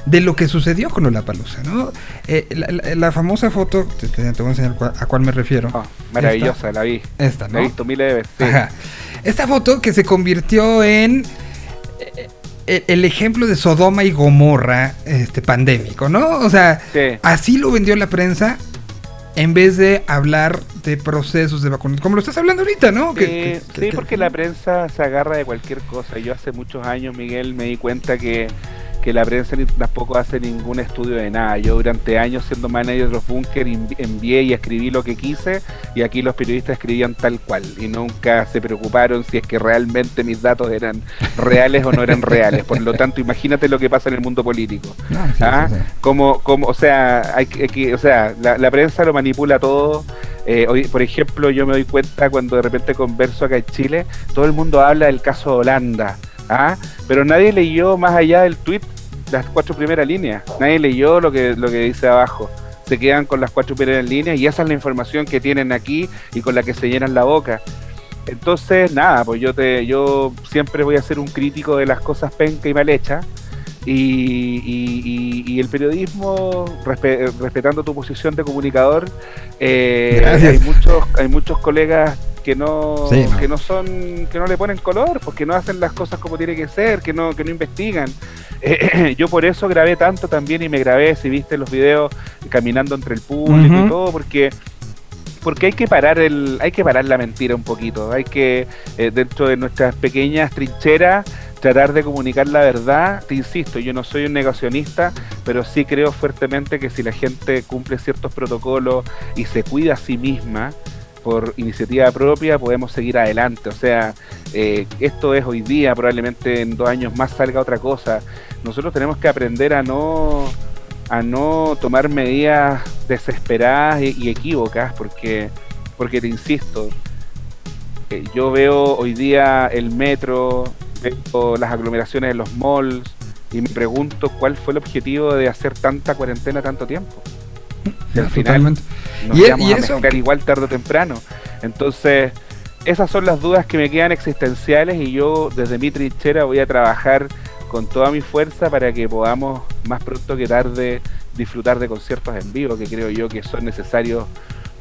de lo que sucedió con Lollapalooza, ¿no? Eh, la, la- la famosa foto, te, voy a enseñar cua- a cuál me refiero. Oh, maravillosa la vi Esta, la ¿no? he visto miles de veces sí. Ajá. Esta foto que se convirtió en eh, eh, el ejemplo de Sodoma y Gomorra este pandémico, ¿no? O sea, Sí. así lo vendió la prensa en vez de hablar de procesos de vacunación, como lo estás hablando ahorita, ¿no? Sí, Que- que- sí, que- porque la prensa se agarra de cualquier cosa. Yo hace muchos años, Miguel, me di cuenta que, que la prensa ni tampoco hace ningún estudio de nada. Yo durante años siendo manager de los búnker envi- envié y escribí lo que quise y aquí los periodistas escribían tal cual y nunca se preocuparon si es que realmente mis datos eran reales o no eran reales. Por lo tanto, imagínate lo que pasa en el mundo político. No, sí, ¿Ah? sí, sí. Como, como, o sea, hay que, hay que- o sea, la, la prensa lo manipula todo. Eh, hoy, por ejemplo, yo me doy cuenta cuando de repente converso acá en Chile, todo el mundo habla del caso de Holanda, ¿ah? Pero nadie leyó más allá del tweet las cuatro primeras líneas. Nadie leyó lo que, lo que dice abajo. Se quedan con las cuatro primeras líneas y esa es la información que tienen aquí y con la que se llenan la boca. Entonces, nada, pues yo te, yo siempre voy a ser un crítico de las cosas penca y mal hechas. Y, y- y- y el periodismo, respe- respetando tu posición de comunicador, eh, hay muchos, hay muchos colegas que no, Sí, no. que no son, que no le ponen color, porque no hacen las cosas como tiene que ser, que no, que no investigan. Eh, yo por eso grabé tanto también y me grabé, si viste los videos, caminando entre el público y todo, porque porque hay que parar el hay que parar la mentira un poquito hay que eh, dentro de nuestras pequeñas trincheras tratar de comunicar la verdad te insisto yo no soy un negacionista pero sí creo fuertemente que si la gente cumple ciertos protocolos y se cuida a sí misma por iniciativa propia podemos seguir adelante o sea eh, esto es hoy día probablemente en dos años más salga otra cosa nosotros tenemos que aprender a no a no tomar medidas desesperadas y, y equívocas, porque, porque te insisto, eh, yo veo hoy día el metro, veo las aglomeraciones en los malls y me pregunto cuál fue el objetivo de hacer tanta cuarentena tanto tiempo. Y al final nos Y íbamos y a eso- mezclar igual tarde o temprano. Entonces, esas son las dudas que me quedan existenciales y yo desde mi trinchera voy a trabajar con toda mi fuerza para que podamos más pronto que tarde disfrutar de conciertos en vivo, que creo yo que son necesarios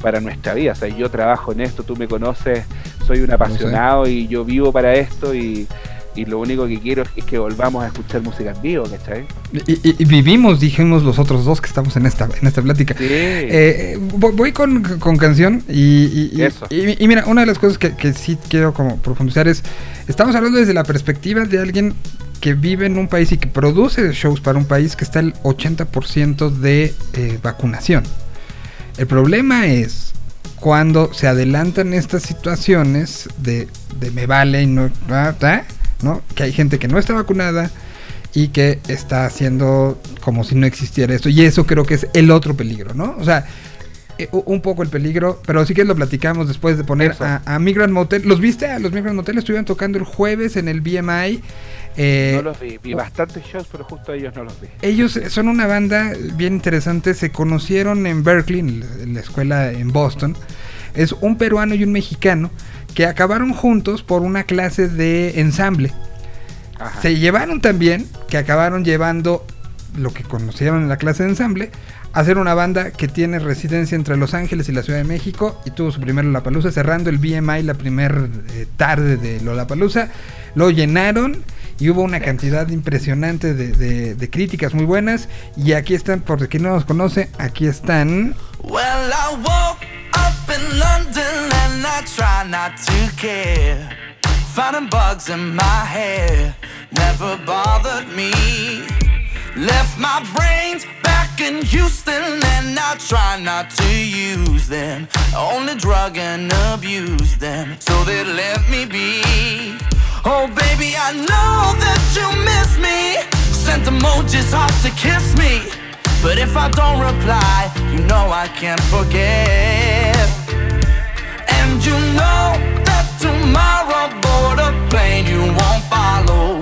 para nuestra vida. O sea, yo trabajo en esto, tú me conoces, soy un apasionado y yo vivo para esto y, y lo único que quiero es que volvamos a escuchar música en vivo, ¿cachai? Y, y- y vivimos, dijimos los otros dos que estamos en esta, en esta plática. Sí. Eh, voy voy con, con canción y, y- Eso. y- mira, una de las cosas que, que sí quiero como profundizar es, estamos hablando desde la perspectiva de alguien que vive en un país y que produce shows para un país que está el 80% de eh, vacunación. El problema es cuando se adelantan estas situaciones de, de me vale y no, ah, ah, ¿no? Que hay gente que no está vacunada y que está haciendo como si no existiera esto. Y eso creo que es el otro peligro, ¿no? O sea, eh, un poco el peligro, pero sí que lo platicamos después de poner a, a Migrant Motel. ¿Los viste? A los Migrant Motel estuvieron tocando el jueves en el BMI. eh, no los vi, vi bastantes shows, pero justo ellos no los vi. ellos son una banda bien interesante, se conocieron en Berkeley, en la escuela en Boston. Es un peruano y un mexicano que acabaron juntos por una clase de ensamble. Ajá. Se llevaron también, que acabaron llevando lo que conocieron en la clase de ensamble, a hacer una banda que tiene residencia entre Los Ángeles y la Ciudad de México y tuvo su primer Lollapalooza cerrando el BMI la primera tarde de Lollapalooza. Lo llenaron y hubo una cantidad impresionante de, de- de críticas muy buenas. Y aquí están, por quien no los conoce, aquí están. Well, try not to care. Finding bugs in my hair never bothered me. Left my brains back in Houston and I try not to use them. Only drug and abuse them so they let me be. Oh, baby, I know that you miss me. Sent emojis off to kiss me. But if I don't reply, you know I can't forget. You know that tomorrow board a plane you won't follow.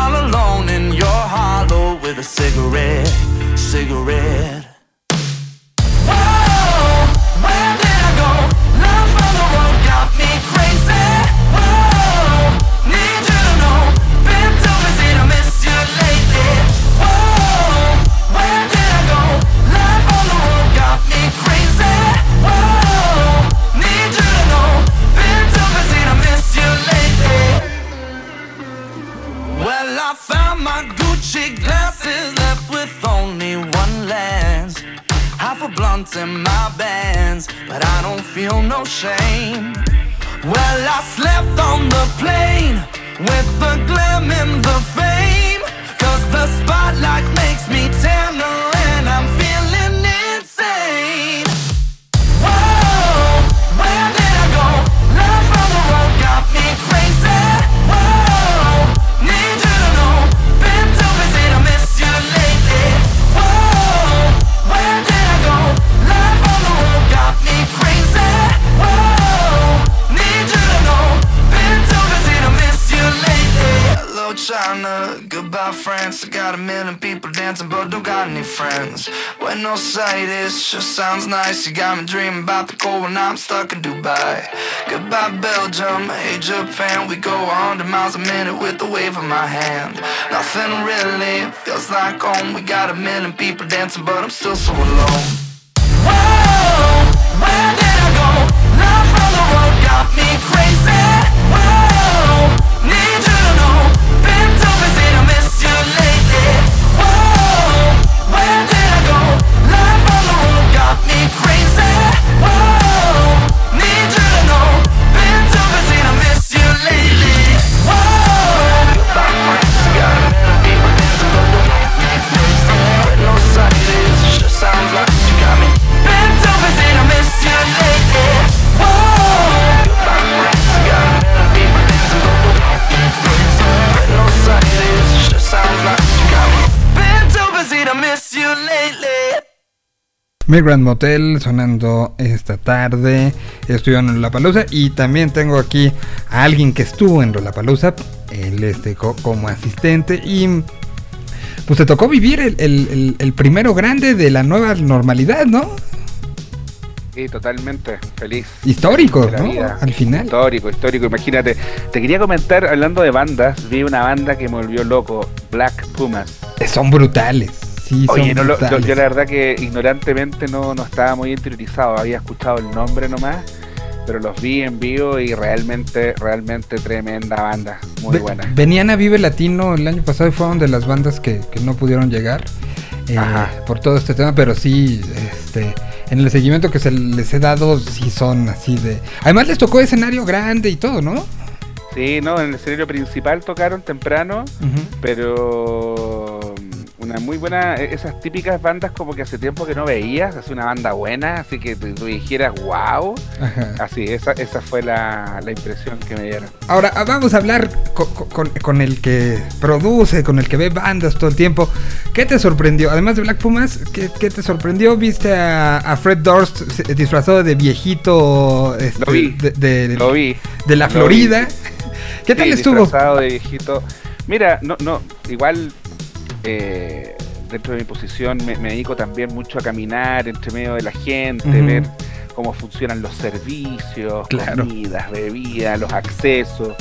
All alone in your hollow with a cigarette, cigarette. My bands, but I don't feel no shame. Well, I slept on the plane with the glam and the fame. Cause the spotlight makes me tanner Hello uh, goodbye France. I got a million people dancing, but don't got any friends. Buenos Aires sure sounds nice. You got me dreaming about the cold when I'm stuck in Dubai. Goodbye Belgium, hey Japan. We go 100 miles a minute with the wave of my hand. Nothing really feels like home. We got a million people dancing, but I'm still so alone. Whoa, where did I go? Love on the road got me crazy. Migrant Motel sonando esta tarde. Estuvieron en Lollapalooza y también tengo aquí a alguien que estuvo en Lollapalooza, él este co- como asistente y pues te tocó vivir el, el- el- el primero grande de la nueva normalidad, ¿no? Sí, totalmente feliz. Histórico, ¿no? vida. Al final. Histórico, histórico, imagínate. Te quería comentar, hablando de bandas, vi una banda que me volvió loco, Black Pumas. Son brutales. Sí, Oye, no lo- yo, la verdad que ignorantemente no, no estaba muy interiorizado, había escuchado el nombre nomás, pero los vi en vivo y realmente, realmente tremenda banda, muy Ve- buena. Venían a Vive Latino el año pasado y fueron de las bandas que, que no pudieron llegar eh, por todo este tema, pero sí, este, en el seguimiento que se les he dado, sí son así de... Además les tocó escenario grande y todo, ¿no? Sí, no, en el escenario principal tocaron temprano, pero una muy buena, e- esas típicas bandas como que hace tiempo que no veías, así una banda buena, así que tú tú dijeras, wow, Ajá. así, esa, esa fue la, la impresión que me dieron. Ahora ah, vamos a hablar co- co- con, con el que produce, con el que ve bandas todo el tiempo. ¿Qué te sorprendió? Además de Black Pumas, ¿qué, qué te sorprendió? ¿Viste a, a Fred Durst se- disfrazado de viejito este, Lo vi, de, de- Lo vi. de la lo Florida? ¿Qué tal Sí, estuvo? disfrazado de viejito. Mira, no, no, igual eh, dentro de mi posición me, me dedico también mucho a caminar entre medio de la gente, ver cómo funcionan los servicios, Claro. comidas, bebidas, los accesos.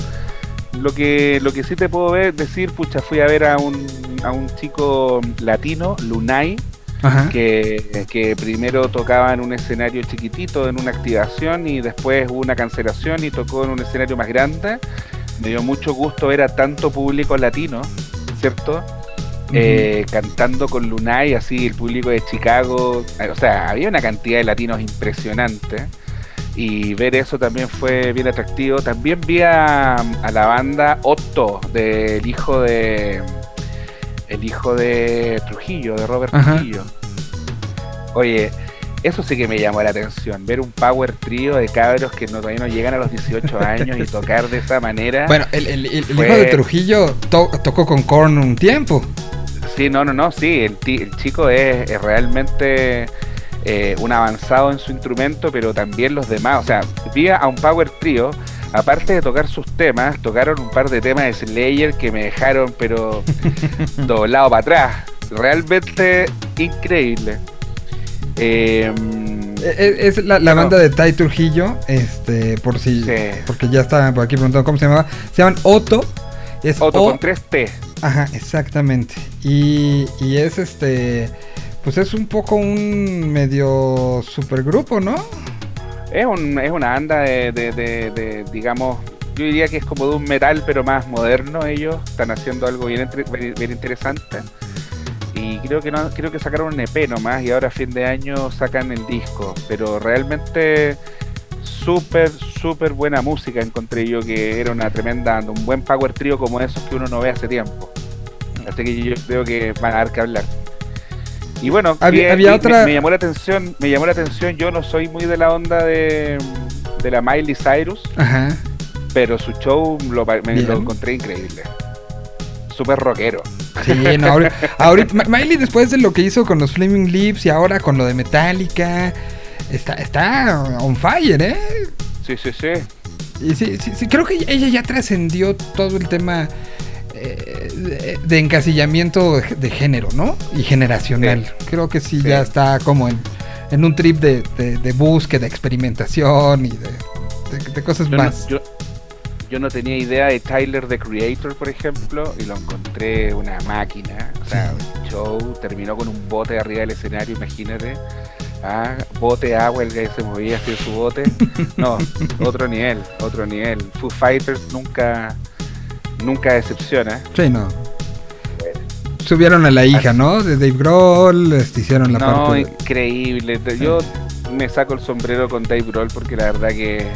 Lo que, lo que sí te puedo ver, decir, pucha, fui a ver a un, a un chico latino, Lunay, que, que primero tocaba en un escenario chiquitito, en una activación, y después hubo una cancelación y tocó en un escenario más grande. Me dio mucho gusto ver a tanto público latino, ¿cierto? Eh, cantando con Lunay, así el público de Chicago, eh, o sea, había una cantidad de latinos impresionante y ver eso también fue bien atractivo. También vi a, a la banda Otto, del hijo de el hijo de Trujillo, de Robert Ajá. Trujillo. Oye, eso sí que me llamó la atención, ver un power trío de cabros que no, todavía no llegan a los 18 años y tocar de esa manera. Bueno, el, el- el- el Fue- hijo de Trujillo to- tocó con Korn un tiempo. Sí, no, no, no, sí, el, el chico es, es realmente eh, un avanzado en su instrumento, pero también los demás, o sea, vi a un power trio, aparte de tocar sus temas, tocaron un par de temas de Slayer que me dejaron, pero doblado para atrás, realmente increíble. Eh, Eh, Es la, la No. banda de Tai Trujillo, este, por si, Sí. porque ya estaban por aquí preguntando cómo se llamaba. Se llaman Otto. Es Otto O- con 3T. Ajá, exactamente. Y, y es este, pues es un poco un medio supergrupo, ¿no? Es, un, es una banda de, digamos, yo diría que es como de un metal, pero más moderno ellos. Están haciendo algo bien, bien interesante. Y creo que no, creo que sacaron un EP nomás y ahora a fin de año sacan el disco. Pero realmente súper, súper buena música encontré yo que era una tremenda un buen power trio como esos que uno no ve hace tiempo. Así que yo creo que van a dar que hablar. Y bueno, Había- vi- otra- me, me llamó la atención, me llamó la atención, yo no soy muy de la onda de, de la Miley Cyrus, Ajá. pero su show lo, me lo encontré increíble. Súper rockero. Sí, no, ahori- ahorita, Ma- Miley después de lo que hizo con los Flaming Lips y ahora con lo de Metallica, está, está on fire, ¿eh? Sí, sí, sí. Y sí, sí, sí, creo que ella ya trascendió todo el tema eh, de, de encasillamiento de género, ¿no? Y generacional. Creo que sí, ya está como en, en un trip de, de- de búsqueda, experimentación y de, cosas Yo no, más. yo, yo no tenía idea de Tyler the Creator, por ejemplo, y lo encontré una máquina. O sea, el show terminó con un bote arriba del escenario, imagínate. Ah, bote agua, el que se movía así en su bote. No, otro nivel, otro nivel. Foo Fighters nunca, nunca decepciona. Sí, no. Subieron a la hija, ¿no? De Dave Grohl, este, hicieron la no, parte. de- increíble. Yo me saco el sombrero con Dave Grohl porque la verdad que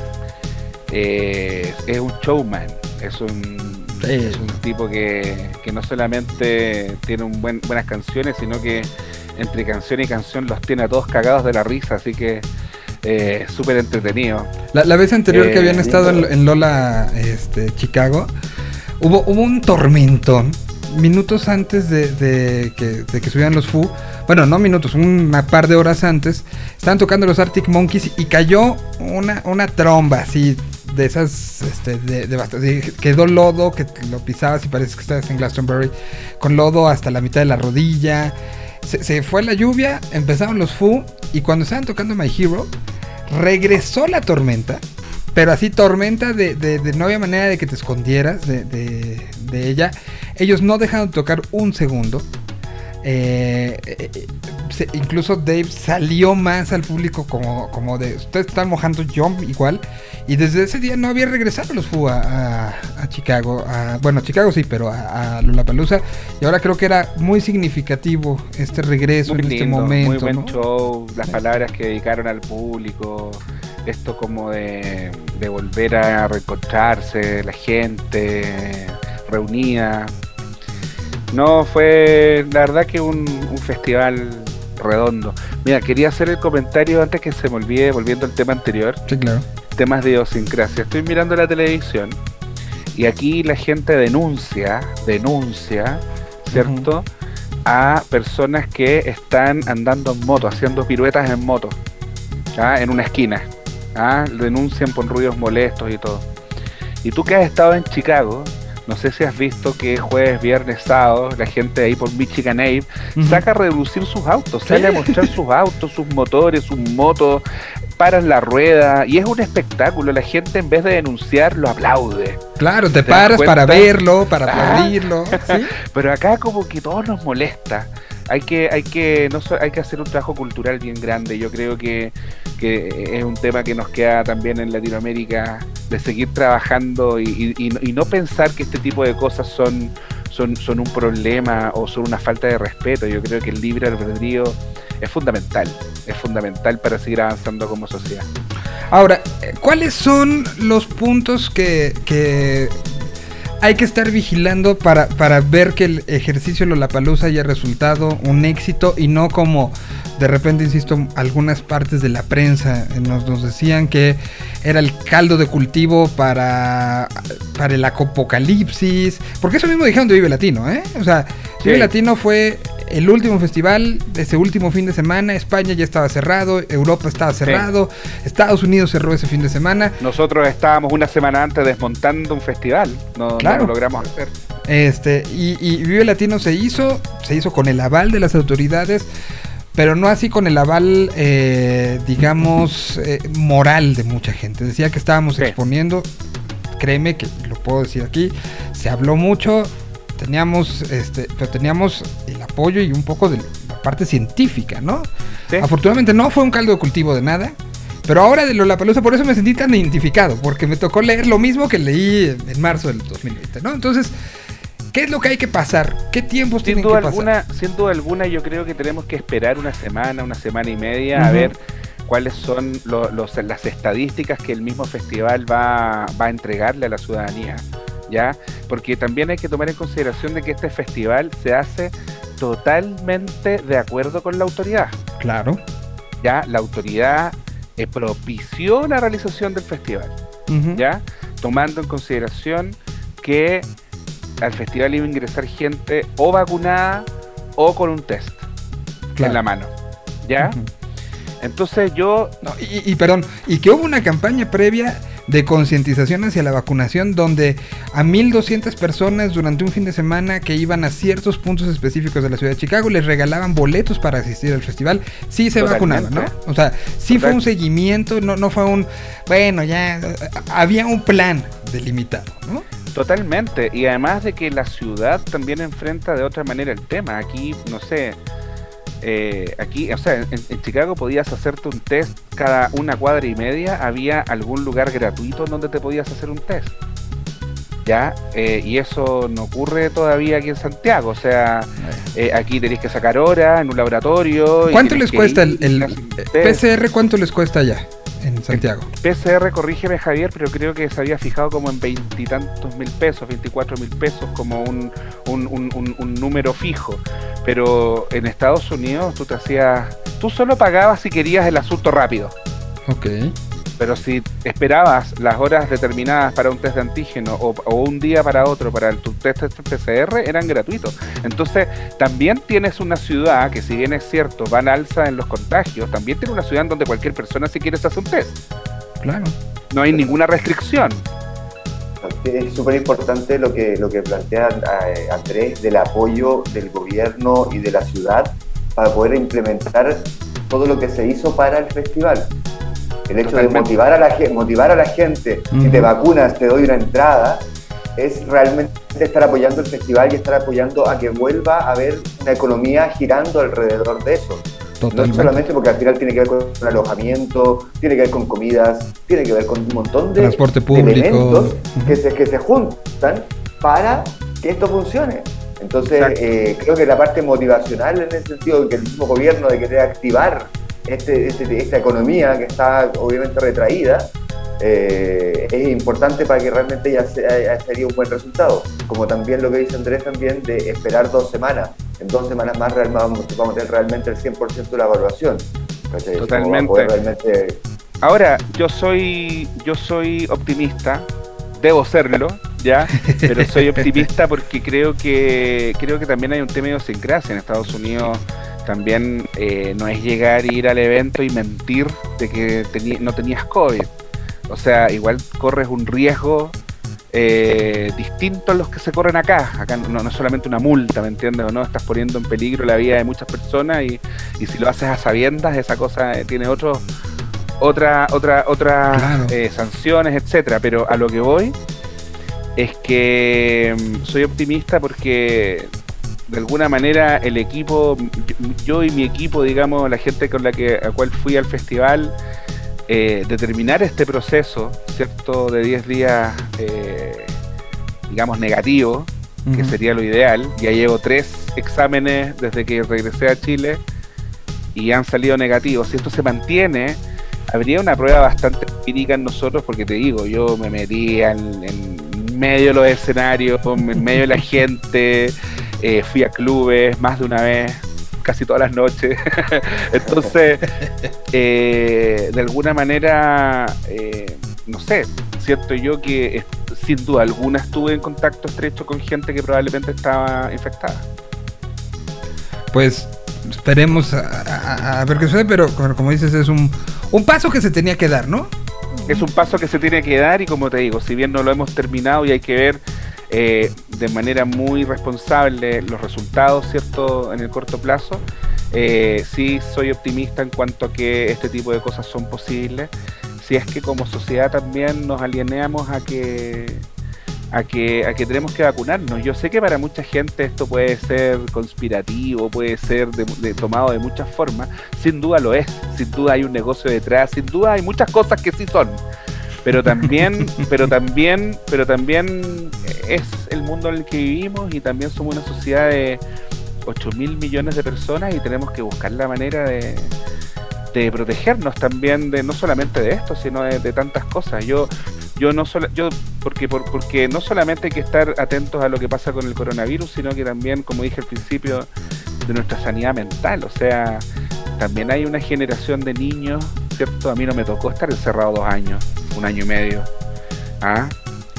eh, es un showman. Es un, Sí. es un tipo que, que no solamente tiene un buen, buenas canciones, sino que entre canción y canción los tiene a todos cagados de la risa. Así que eh, súper entretenido. La, la vez anterior que Eh, habían estado en, en Lola, este, Chicago, hubo, hubo un tormentón minutos antes de, de que, de que subieran los Fu, bueno, no minutos, una par de horas antes, estaban tocando los Arctic Monkeys y cayó una, una tromba así de esas, este, de, de bastante- quedó lodo, que lo pisabas y parece que estabas en Glastonbury, con lodo hasta la mitad de la rodilla. Se, fue la lluvia, empezaron los Fu y cuando estaban tocando My Hero, regresó la tormenta. Pero así tormenta de, de- de no había manera de que te escondieras de, de- ella. Ellos no dejaron de tocar un segundo. Eh, eh, se- incluso Dave salió más al público como, como de ustedes están mojando yo igual. Y desde ese día no había regresado los Fu a, a- a Chicago. a- bueno, a Chicago sí, pero a, a Lollapalooza. Y ahora creo que era muy significativo este regreso Muy en este momento. muy buen ¿no? show, las palabras que dedicaron al público, esto como de, de volver a reencontrarse, la gente reunida. No, fue la verdad que un, un festival redondo. Mira, quería hacer el comentario antes que se me olvide, volviendo al tema anterior, Sí, claro. temas de idiosincrasia. Estoy mirando la televisión y aquí la gente denuncia, denuncia, ¿cierto? A personas que están andando en moto, haciendo piruetas en moto, ¿ah? en una esquina. ¿ah? Denuncian por ruidos molestos y todo. Y tú que has estado en Chicago, no sé si has visto que jueves, viernes, sábado, la gente ahí por Michigan Ave saca a reducir sus autos, sale a mostrar sus autos, sus motores, sus motos, paran la rueda y es un espectáculo. La gente en vez de denunciar lo aplaude. Claro, te ¿Te das paras para verlo, para Ah. aplaudirlo. ¿sí? Pero acá como que todo nos molesta. Hay que, hay que, no so- hay que hacer un trabajo cultural bien grande. Yo creo que, que es un tema que nos queda también en Latinoamérica de seguir trabajando y, no- pensar que este tipo de cosas son, son, son un problema o son una falta de respeto. Yo creo que el libre albedrío es fundamental, es fundamental para seguir avanzando como sociedad. Ahora, ¿cuáles son los puntos que, que hay que estar vigilando para, para ver que el ejercicio Lollapalooza haya resultado un éxito y no como de repente, insisto, algunas partes de la prensa nos decían que era el caldo de cultivo para, para el apocalipsis? Porque eso mismo dijeron de Vive Latino, ¿eh? O sea, Sí. Vive Latino fue el último festival de ese último fin de semana. España ya estaba cerrado, Europa estaba cerrado, Estados Unidos cerró ese fin de semana. Nosotros estábamos una semana antes desmontando un festival, no, lo logramos hacer. Este, y, y Vive Latino se hizo, se hizo con el aval de las autoridades, pero no así con el aval, eh, digamos, eh, moral de mucha gente. Decía que estábamos Sí. exponiendo, créeme que lo puedo decir aquí, se habló mucho, teníamos, este, pero teníamos el apoyo y un poco de la parte científica, ¿no? Sí. Afortunadamente no fue un caldo de cultivo de nada. Pero ahora de Lollapalooza, por eso me sentí tan identificado, porque me tocó leer lo mismo que leí en marzo del 2020, ¿no? Entonces, ¿qué es lo que hay que pasar? ¿Qué tiempos Sin tienen duda que pasar? alguna, sin duda alguna, yo creo que tenemos que esperar una semana, una semana y media a ver cuáles son lo- los- las estadísticas que el mismo festival va, va a entregarle a la ciudadanía, ¿ya? Porque también hay que tomar en consideración de que este festival se hace totalmente de acuerdo con la autoridad, Claro. ¿ya? La autoridad eh, propició la realización del festival. ¿ya? Tomando en consideración que al festival iba a ingresar gente o vacunada o con un test Claro. en la mano, ¿ya? Entonces yo, No, y, y perdón, y que hubo una campaña previa de concientización hacia la vacunación donde a 1200 personas durante un fin de semana que iban a ciertos puntos específicos de la ciudad de Chicago les regalaban boletos para asistir al festival. Sí se Totalmente. vacunaban, ¿no? O sea, sí fue un seguimiento, no, no fue un, bueno, ya, eh, había un plan delimitado, ¿no? Totalmente, y además de que la ciudad también enfrenta de otra manera el tema, aquí, no sé, eh, aquí, o sea, en, en Chicago podías hacerte un test cada una cuadra y media, había algún lugar gratuito donde te podías hacer un test. ¿Ya? Eh, y eso no ocurre todavía aquí en Santiago. O sea, eh, aquí tenéis que sacar hora en un laboratorio. ¿Cuánto les cuesta el, el. PCR? ¿Cuánto les cuesta allá en Santiago? PCR, corrígeme Javier, pero creo que se había fijado como en veintitantos mil pesos, 24 mil pesos, como un, un, un- un- un número fijo. Pero en Estados Unidos tú te hacías. Tú solo pagabas si querías el asunto rápido. Ok. Pero si esperabas las horas determinadas para un test de antígeno o, o un día para otro para el, tu test PCR, eran gratuitos. Entonces, también tienes una ciudad que, si bien es cierto, van alza en los contagios, también tiene una ciudad en donde cualquier persona, si quieres, hace un test. Claro. No hay ninguna restricción. Es súper importante lo que, lo que plantea eh, Andrés del apoyo del gobierno y de la ciudad para poder implementar todo lo que se hizo para el festival. El hecho Totalmente. de motivar a, la, motivar a la gente, si te vacunas te doy una entrada, es realmente estar apoyando el festival y estar apoyando a que vuelva a haber una economía girando alrededor de eso. No Totalmente. solamente porque al final tiene que ver con alojamiento, tiene que ver con comidas, tiene que ver con un montón de, Transporte público. elementos que, se, que se juntan para que esto funcione. Entonces, eh, creo que la parte motivacional en el sentido de que el mismo gobierno de querer activar este, este- esta economía que está obviamente retraída, eh, es importante para que realmente ya sea, sería un buen resultado. Como también lo que dice Andrés también de esperar dos semanas. En dos semanas más vamos, vamos a tener realmente el 100% de la evaluación. Totalmente. realmente Ahora, yo soy, yo soy optimista, debo serlo, ya, pero soy optimista porque creo que creo que también hay un tema de idiosincrasia en Estados Unidos. También eh, no es llegar e ir al evento y mentir de que no tenías COVID. O sea, igual corres un riesgo eh, distinto a los que se corren acá. Acá no, no es solamente una multa, ¿me entiendes? O no, estás poniendo en peligro la vida de muchas personas y, y si lo haces a sabiendas, esa cosa eh, tiene otro, otra, otra, otras Claro. eh, sanciones, etcétera. Pero a lo que voy es que mm, soy optimista porque de alguna manera el equipo, yo- y mi equipo, digamos, la gente con la que a cual fui al festival, eh, determinar este proceso, ¿cierto? De 10 días, eh, digamos, negativo, que sería lo ideal. Ya llevo tres exámenes desde que regresé a Chile y han salido negativos. Si esto se mantiene, habría una prueba bastante empírica en nosotros, porque te digo, yo me metía en, en medio de los escenarios, en medio de la gente, eh, fui a clubes más de una vez, casi todas las noches. Entonces, eh, de alguna manera, eh, no sé, siento yo que sin duda alguna estuve en contacto estrecho con gente que probablemente estaba infectada. Pues esperemos a, a- a ver qué sucede, pero como como dices, es un, un paso que se tenía que dar, ¿no? Es un paso que se tiene que dar y como te digo, si bien no lo hemos terminado y hay que ver eh, de manera muy responsable los resultados, ¿cierto? En el corto plazo, eh, sí soy optimista en cuanto a que este tipo de cosas son posibles. Si es que como sociedad también nos alineamos a que a que a que tenemos que vacunarnos. Yo sé que para mucha gente esto puede ser conspirativo, puede ser de- de- tomado de muchas formas. Sin duda lo es. Sin duda hay un negocio detrás. Sin duda hay muchas cosas que sí son. Pero también, pero también, pero también es el mundo en el que vivimos y también somos una sociedad de 8 mil millones de personas y tenemos que buscar la manera de, de protegernos también de no solamente de esto, sino de, tantas cosas. Yo yo no solo yo porque por- porque no solamente hay que estar atentos a lo que pasa con el coronavirus, sino que también, como dije al principio, de nuestra sanidad mental, o sea, también hay una generación de niños, ¿cierto? A mí no me tocó estar encerrado dos años, un año y medio. ¿ah?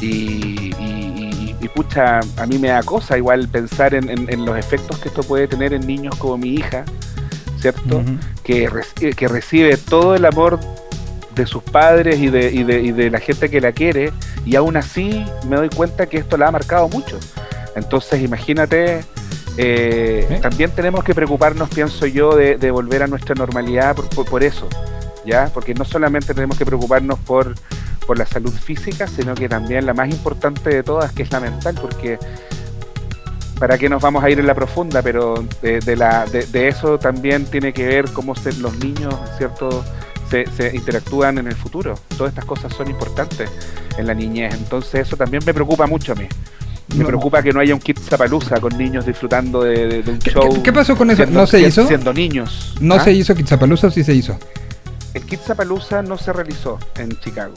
Y, y- y- y, pucha, a mí me da cosa igual pensar en, en- en los efectos que esto puede tener en niños como mi hija, ¿cierto? Que, reci- que recibe todo el amor de sus padres y de, y, de, y de la gente que la quiere, y aún así me doy cuenta que esto la ha marcado mucho. Entonces, imagínate, eh, también tenemos que preocuparnos, pienso yo, de, de volver a nuestra normalidad por, por- por eso, ¿ya? Porque no solamente tenemos que preocuparnos por, por la salud física, sino que también la más importante de todas, que es la mental, porque para qué nos vamos a ir en la profunda, pero de, de la, de, de eso también tiene que ver cómo se- los niños, ¿cierto? Se, se interactúan en el futuro. Todas estas cosas son importantes en la niñez. Entonces eso también me preocupa mucho a mí. Me No. preocupa que no haya un Kid Zapalooza con niños disfrutando de, de- un ¿Qué, show. qué- pasó con eso? siendo- ¿No se hizo? Siendo niños. ¿No ¿Ah? se hizo Quetzalpalooza o sí se hizo? El Kid Zapalooza no se realizó en Chicago.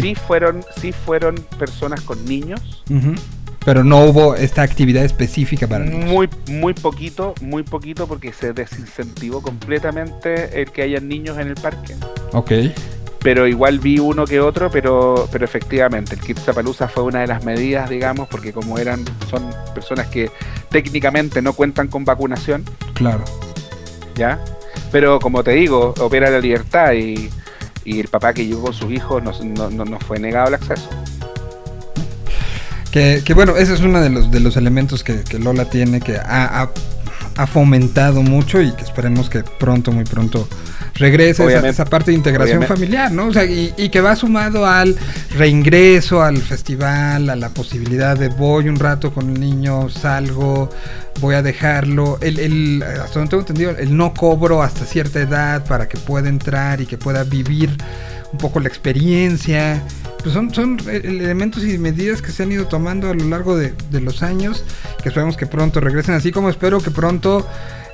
Sí fueron, sí fueron personas con niños. Pero no hubo esta actividad específica para niños. Muy, muy poquito, muy poquito porque se desincentivó completamente el que haya niños en el parque. Ok. pero igual vi uno que otro, pero, pero efectivamente, el Kit Zapalooza fue una de las medidas, digamos, porque como eran, son personas que técnicamente no cuentan con vacunación. Claro. ¿Ya? Pero como te digo, opera la libertad y, y el papá que llevó a sus hijos no, no, no fue negado el acceso. Que, que, bueno, ese es uno de los, de los elementos que, que Lola tiene, que ha, ha, ha, fomentado mucho y que esperemos que pronto, muy pronto regrese esa, esa, parte de integración obviamente. familiar, ¿no? O sea, y, y, que va sumado al reingreso, al festival, a la posibilidad de voy un rato con el niño, salgo, voy a dejarlo, el, el, hasta donde tengo entendido, el no cobro hasta cierta edad para que pueda entrar y que pueda vivir un poco la experiencia. Pues son, son elementos y medidas que se han ido tomando a lo largo de, de los años, que esperemos que pronto regresen, así como espero que pronto,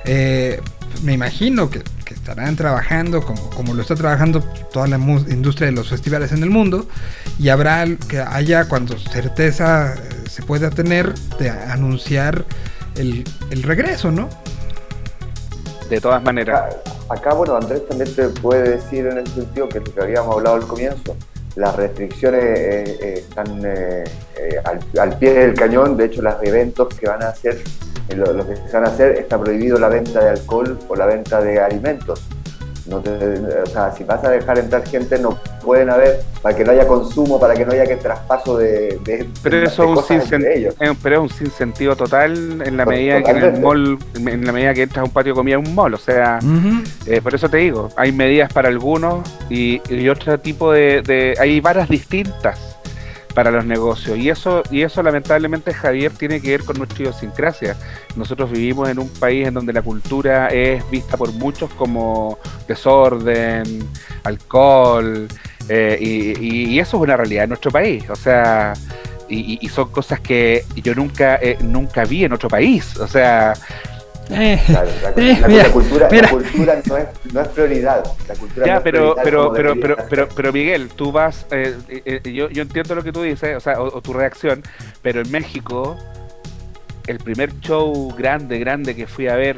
eh, me imagino que, que, estarán trabajando como, como lo está trabajando toda la industria de los festivales en el mundo, y habrá que haya cuando certeza eh, se pueda tener de anunciar el, el regreso, ¿no? De todas maneras. Acá, acá, bueno, Andrés también te puede decir en ese sentido que lo que habíamos hablado al comienzo las restricciones eh, eh, están eh, al, al, pie del cañón, de hecho los eventos que van a hacer, lo, lo, que se van a hacer, está prohibido la venta de alcohol o la venta de alimentos. No te, o sea, si vas a dejar entrar gente, no pueden haber, para que no haya consumo, para que no haya que traspaso de. de pero de, eso de es un ellos. pero es un sinsentido total en la medida Totalmente. que en el mall, en la medida que entras a un patio de comida un mall. O sea, uh -huh. eh, por eso te digo, hay medidas para algunos y, y otro tipo de, de. Hay varas distintas para los negocios. Y eso, y eso lamentablemente, Javier, tiene que ver con nuestra idiosincrasia. Nosotros vivimos en un país en donde la cultura es vista por muchos como desorden, alcohol, eh, y, eso es una realidad en nuestro país. O sea, y, y son cosas que yo nunca, eh, nunca vi en otro país. O sea, eh, la, eh, la, mira, la, cultura, mira. la, cultura, no es, no es prioridad. La cultura ya, no es pero, prioridad pero, pero, pero, pero, pero, Miguel, tú vas, eh, eh, yo, yo entiendo lo que tú dices, o, sea, o, o, tu reacción, pero en México, el primer show grande, grande que fui a ver,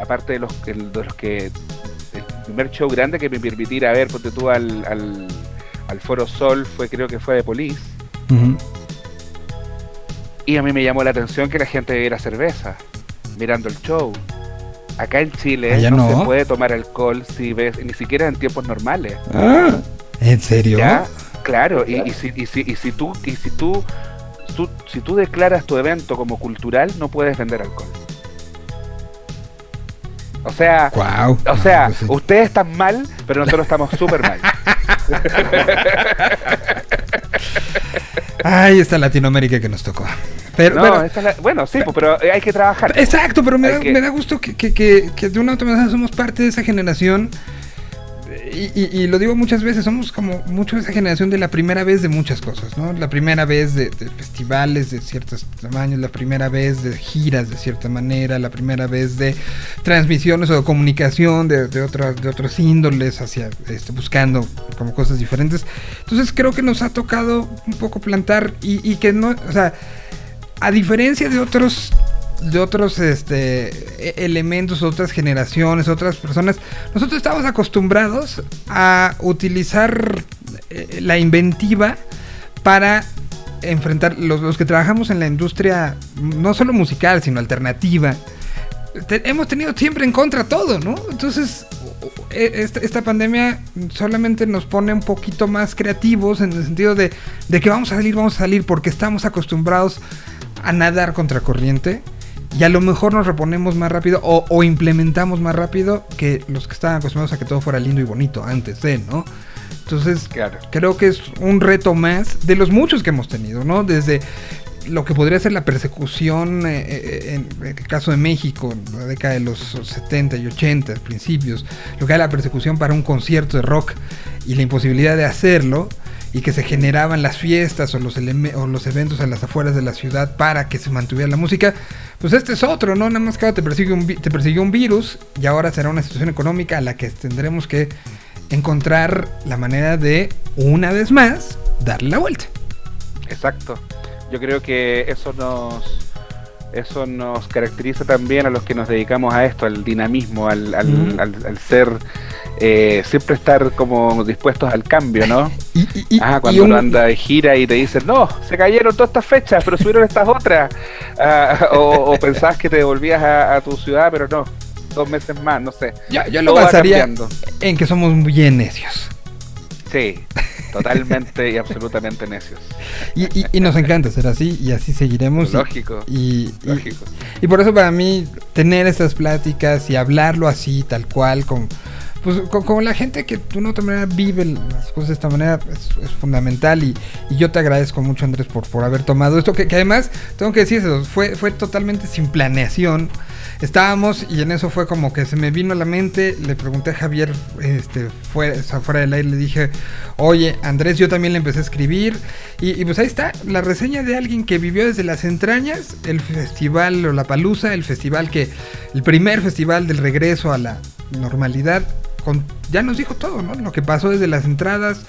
aparte de los, de los que, el primer show grande que me permitiera ver, porque tú al, al, al Foro Sol, fue creo que fue de Police. Uh -huh. Y a mí me llamó la atención que la gente bebiera cerveza mirando el show. Acá en Chile no, no, se puede tomar alcohol si ves, ni siquiera en tiempos normales. Ah, ¿En serio? ¿Ya? Claro, y, y, si, y, si, y si tú, y si tú, tú, si tú declaras tu evento como cultural, no puedes vender alcohol. O sea, wow. o sea, pues ustedes están mal, pero nosotros estamos súper mal. Ay, esta Latinoamérica que nos tocó. Pero, no, bueno, la, bueno, sí, pero, pero hay que trabajar. Exacto, pero me, da, que... me da, gusto que, que, que, que de una u otra manera somos parte de esa generación. Y, y, lo digo muchas veces, somos como mucho esa generación de la primera vez de muchas cosas, ¿no? La primera vez de, festivales de ciertos tamaños, la primera vez de giras de cierta manera, la primera vez de transmisiones o comunicación de, de, otras, de otros índoles hacia, este, buscando como cosas diferentes. Entonces creo que nos ha tocado un poco plantar y, y que no, o sea, a diferencia de otros de otros este, elementos, otras generaciones, otras personas, nosotros estamos acostumbrados a utilizar eh, la inventiva para enfrentar los, los, que trabajamos en la industria no solo musical, sino alternativa. Te, hemos tenido siempre en contra todo, ¿no? Entonces, e, esta, esta, pandemia solamente nos pone un poquito más creativos en el sentido de, de que vamos a salir, vamos a salir, porque estamos acostumbrados a nadar contra corriente y a lo mejor nos reponemos más rápido o, o, implementamos más rápido que los que estaban acostumbrados a que todo fuera lindo y bonito antes de, ¿no? Entonces, claro. creo que es un reto más de los muchos que hemos tenido, ¿no? Desde lo que podría ser la persecución eh, eh en el caso de México, en la década de los 70 y 80, principios, lo que era la persecución para un concierto de rock y la imposibilidad de hacerlo, y que se generaban las fiestas o los, o los eventos a las afueras de la ciudad para que se mantuviera la música, pues este es otro, ¿no? Nada más que ahora te persigue, un, te persigue un virus y ahora será una situación económica a la que tendremos que encontrar la manera de, una vez más, darle la vuelta. Exacto. Yo creo que eso nos eso nos caracteriza también a los que nos dedicamos a esto, al dinamismo, al, al, mm. al, al ser eh, siempre estar como dispuestos al cambio, ¿no? Y, y- y- Ah, y cuando un- uno anda de gira y te dicen, no, se cayeron todas estas fechas, pero subieron estas otras. Ah, o, o pensabas que te devolvías a, a tu ciudad, pero no, dos meses más, no sé. yo, yo lo basaría cambiando. en que somos bien necios. Sí, totalmente y absolutamente necios. Y, y- y nos encanta ser así y así seguiremos. Lógico, Y, y- lógico. y por eso para mí tener estas pláticas y hablarlo así, tal cual, con, pues, con, la gente que de una otra manera vive las cosas de esta manera, es, fundamental. Y, yo te agradezco mucho, Andrés, por, por haber tomado esto, que, además, tengo que decir eso, fue, fue totalmente sin planeación. Estábamos y en eso fue como que se me vino a la mente, le pregunté a Javier, este, fuera, o sea, fuera del aire, le dije, oye, Andrés, yo también le empecé a escribir. Y, y pues ahí está, la reseña de alguien que vivió desde las entrañas, el festival o la palusa, el festival que, el primer festival del regreso a la normalidad, con, ya nos dijo todo, ¿no? Lo que pasó desde las entradas,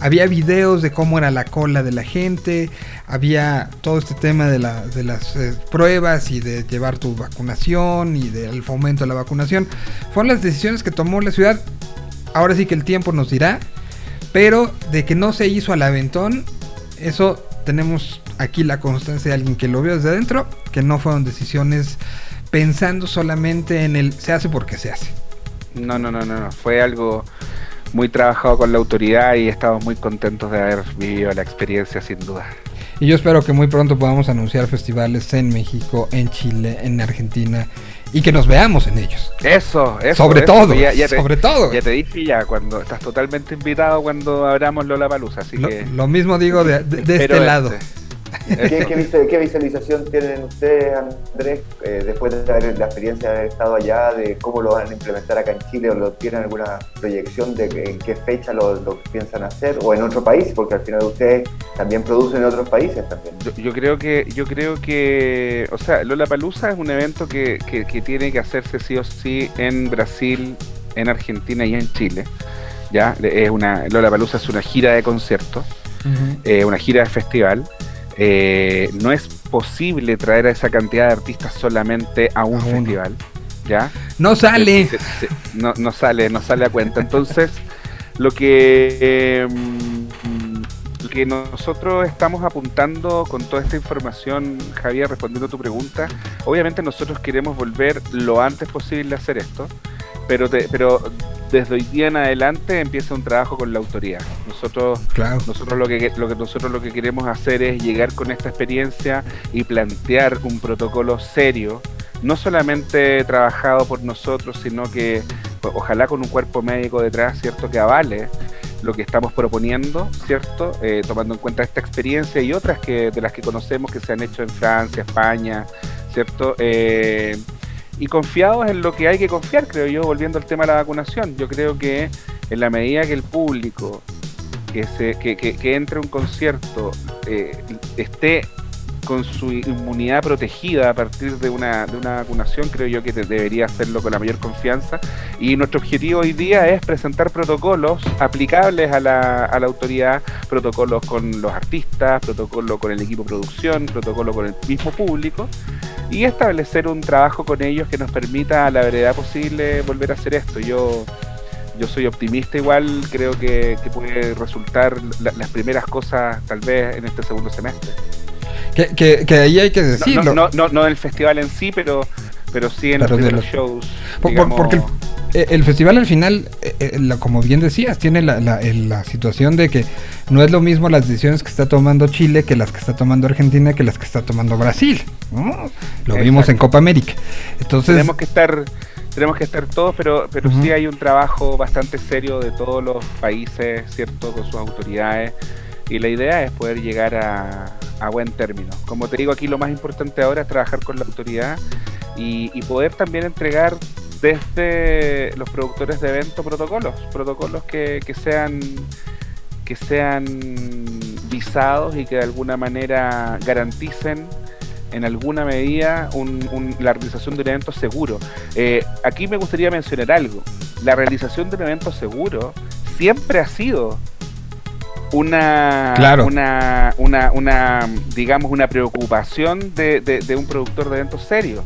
había videos de cómo era la cola de la gente, había todo este tema de, la- de las eh, pruebas y de llevar tu vacunación y del fomento de la vacunación. Fueron las decisiones que tomó la ciudad. Ahora sí que el tiempo nos dirá. Pero de que no se hizo al aventón, eso tenemos aquí la constancia de alguien que lo vio desde adentro, que no fueron decisiones pensando solamente en el se hace porque se hace. No, no, no, no, no. Fue algo muy trabajado con la autoridad y estamos muy contentos de haber vivido la experiencia sin duda. Y yo espero que muy pronto podamos anunciar festivales en México, en Chile, en Argentina y que nos veamos en ellos. Eso, eso. sobre eso, todo, ya- ya te- sobre todo. Ya te dije ya, cuando estás totalmente invitado cuando abramos Lola Palusa, así Lo, que. lo mismo digo de, de- de este lado. ¿Qué, qué qué visualización tienen ustedes, Andrés, eh, después de haber- la experiencia de haber estado allá, de cómo lo van a implementar acá en Chile o lo tienen alguna proyección de que- en qué fecha lo, lo piensan hacer o en otro país? Porque al final ustedes también producen en otros países también. Yo, yo creo que, yo creo que, o sea, Lola Palusa es un evento que, que- que tiene que hacerse sí o sí en Brasil, en Argentina y en Chile. Ya, es una, Lola Palusa es una gira de conciertos, eh, una gira de festival. Eh, no es posible traer a esa cantidad de artistas solamente a un A festival. ¿Ya? No sale. Se- se- no, no sale, no sale a cuenta. Entonces, lo que eh, mm, lo que nosotros estamos apuntando con toda esta información, Javier, respondiendo a tu pregunta, obviamente nosotros queremos volver lo antes posible a hacer esto, pero te- pero desde hoy día en adelante empieza un trabajo con la autoridad. Nosotros Claro. nosotros lo que, lo que nosotros lo que queremos hacer es llegar con esta experiencia y plantear un protocolo serio, no solamente trabajado por nosotros, sino que pues, ojalá con un cuerpo médico detrás, cierto, que avale lo que estamos proponiendo, cierto, Eh, tomando en cuenta esta experiencia y otras que de las que conocemos que se han hecho en Francia, España, cierto. Eh, y confiados en lo que hay que confiar, creo yo, volviendo al tema de la vacunación. Yo creo que en la medida que el público que, se, que, que, entre a un concierto eh, esté con su inmunidad protegida a partir de una, de una vacunación, creo yo que te- debería hacerlo con la mayor confianza. Y nuestro objetivo hoy día es presentar protocolos aplicables a la, a la autoridad, protocolos con los artistas, protocolo con el equipo de producción, protocolo con el mismo público, y establecer un trabajo con ellos que nos permita a la brevedad posible volver a hacer esto. Yo yo soy optimista igual, creo que, que puede resultar la- las primeras cosas tal vez en este segundo semestre. Que, que, que ahí hay que No, decirlo. no, no, no, no del festival en sí, pero, pero sí en Pero los de los- shows. Por- digamos, porque el, el festival al final, eh, eh, como bien decías, tiene la, la- la situación de que no es lo mismo las decisiones que está tomando Chile que las que está tomando Argentina que las que está tomando Brasil. ¿no? Lo vimos en Exacto. Copa América. Entonces, tenemos que estar tenemos que estar todos, pero, pero Ujú. sí hay un trabajo bastante serio de todos los países, ¿cierto? Con sus autoridades. Y la idea es poder llegar a, a buen término. Como te digo, aquí lo más importante ahora es trabajar con la autoridad y, y poder también entregar desde los productores de eventos protocolos, protocolos que, que sean que sean visados y que de alguna manera garanticen en alguna medida un- la realización de un evento seguro. Eh, aquí me gustaría mencionar algo. La realización de un evento seguro siempre ha sido una, Claro. una, una, una, digamos, una preocupación de, de- de un productor de eventos serio.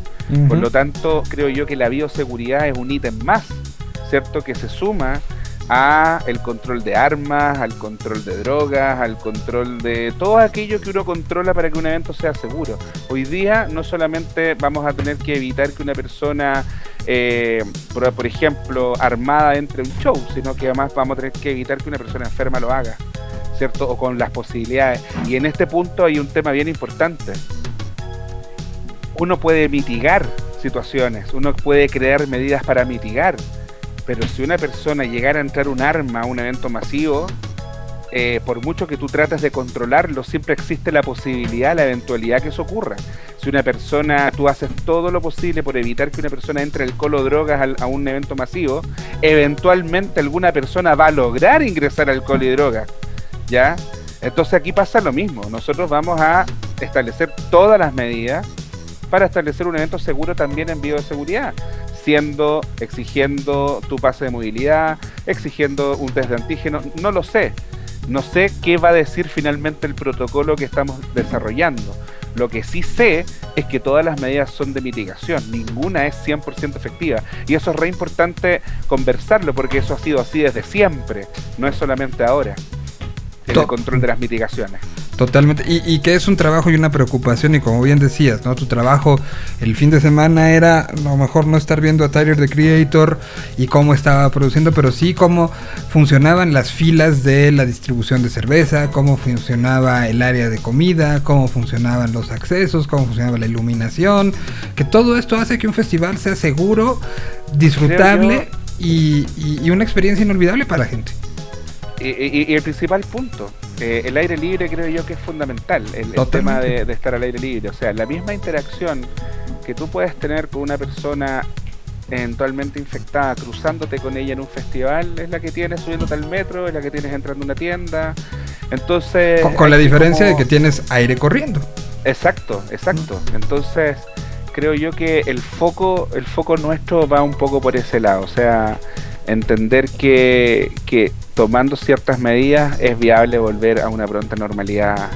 Por lo tanto, creo yo que la bioseguridad es un ítem más, ¿cierto? Que se suma a el control de armas, al control de drogas, al control de todo aquello que uno controla para que un evento sea seguro. Hoy día no solamente vamos a tener que evitar que una persona, eh, por, por, ejemplo, armada entre un show, sino que además vamos a tener que evitar que una persona enferma lo haga, ¿cierto? O con las posibilidades. Y en este punto hay un tema bien importante. Uno puede mitigar situaciones, uno puede crear medidas para mitigar pero si una persona llegara a entrar un arma a un evento masivo, eh, por mucho que tú trates de controlarlo, siempre existe la posibilidad, la eventualidad que eso ocurra. Si una persona, tú haces todo lo posible por evitar que una persona entre alcohol o drogas a un evento masivo, eventualmente alguna persona va a lograr ingresar alcohol y drogas. ¿Ya? Entonces aquí pasa lo mismo. Nosotros vamos a establecer todas las medidas para establecer un evento seguro también en bioseguridad siendo, exigiendo tu pase de movilidad, exigiendo un test de antígeno, no lo sé. No sé qué va a decir finalmente el protocolo que estamos desarrollando. Lo que sí sé es que todas las medidas son de mitigación, ninguna es 100% efectiva. Y eso es re importante conversarlo porque eso ha sido así desde siempre, no es solamente ahora, el control de las mitigaciones. Totalmente. Y, que es un trabajo y una preocupación. Y como bien decías, ¿no? Tu trabajo el fin de semana era a lo mejor no estar viendo a Tyler the Creator y cómo estaba produciendo, pero sí cómo funcionaban las filas de la distribución de cerveza, cómo funcionaba el área de comida, cómo funcionaban los accesos, cómo funcionaba la iluminación. Que todo esto hace que un festival sea seguro, disfrutable y, una experiencia inolvidable para la gente. Y el principal punto, eh, el aire libre creo yo que es fundamental, el, tema de, estar al aire libre. O sea, la misma interacción que tú puedes tener con una persona eventualmente infectada, cruzándote con ella en un festival, es la que tienes subiéndote al metro, es la que tienes entrando a una tienda. Entonces... Con, la diferencia de que tienes aire corriendo. Exacto, exacto. Entonces, creo yo que el foco, el foco nuestro va un poco por ese lado. O sea, entender que, que tomando ciertas medidas es viable volver a una pronta normalidad,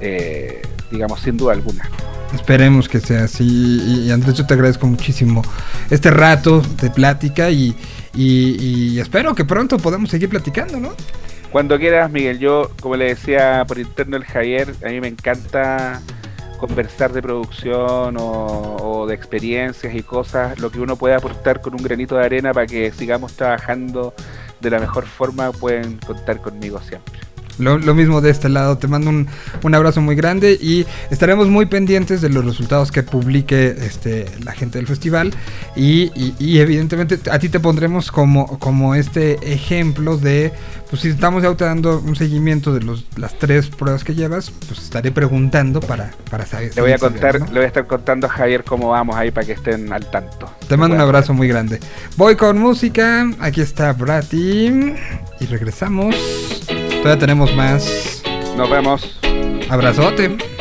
eh, digamos, sin duda alguna. Esperemos que sea así. Y Andrés, yo te agradezco muchísimo este rato de plática y, y, espero que pronto podamos seguir platicando, ¿no? Cuando quieras, Miguel. Yo, como le decía por interno el Javier, a mí me encanta conversar de producción o, de experiencias y cosas, lo que uno puede aportar con un granito de arena para que sigamos trabajando de la mejor forma, pueden contar conmigo siempre. Lo, mismo de este lado, te mando un, un, abrazo muy grande y estaremos muy pendientes de los resultados que publique este, la gente del festival y, y, evidentemente a ti te pondremos como, como este ejemplo de, pues si estamos ya dando un seguimiento de los, las tres pruebas que llevas, pues estaré preguntando para, para saber. Le voy a contar, le voy a estar contando a Javier cómo vamos ahí para que estén al tanto. Te mando un abrazo muy grande. Voy con música, aquí está Brati y regresamos. Todavía tenemos más. Nos vemos. Abrazote.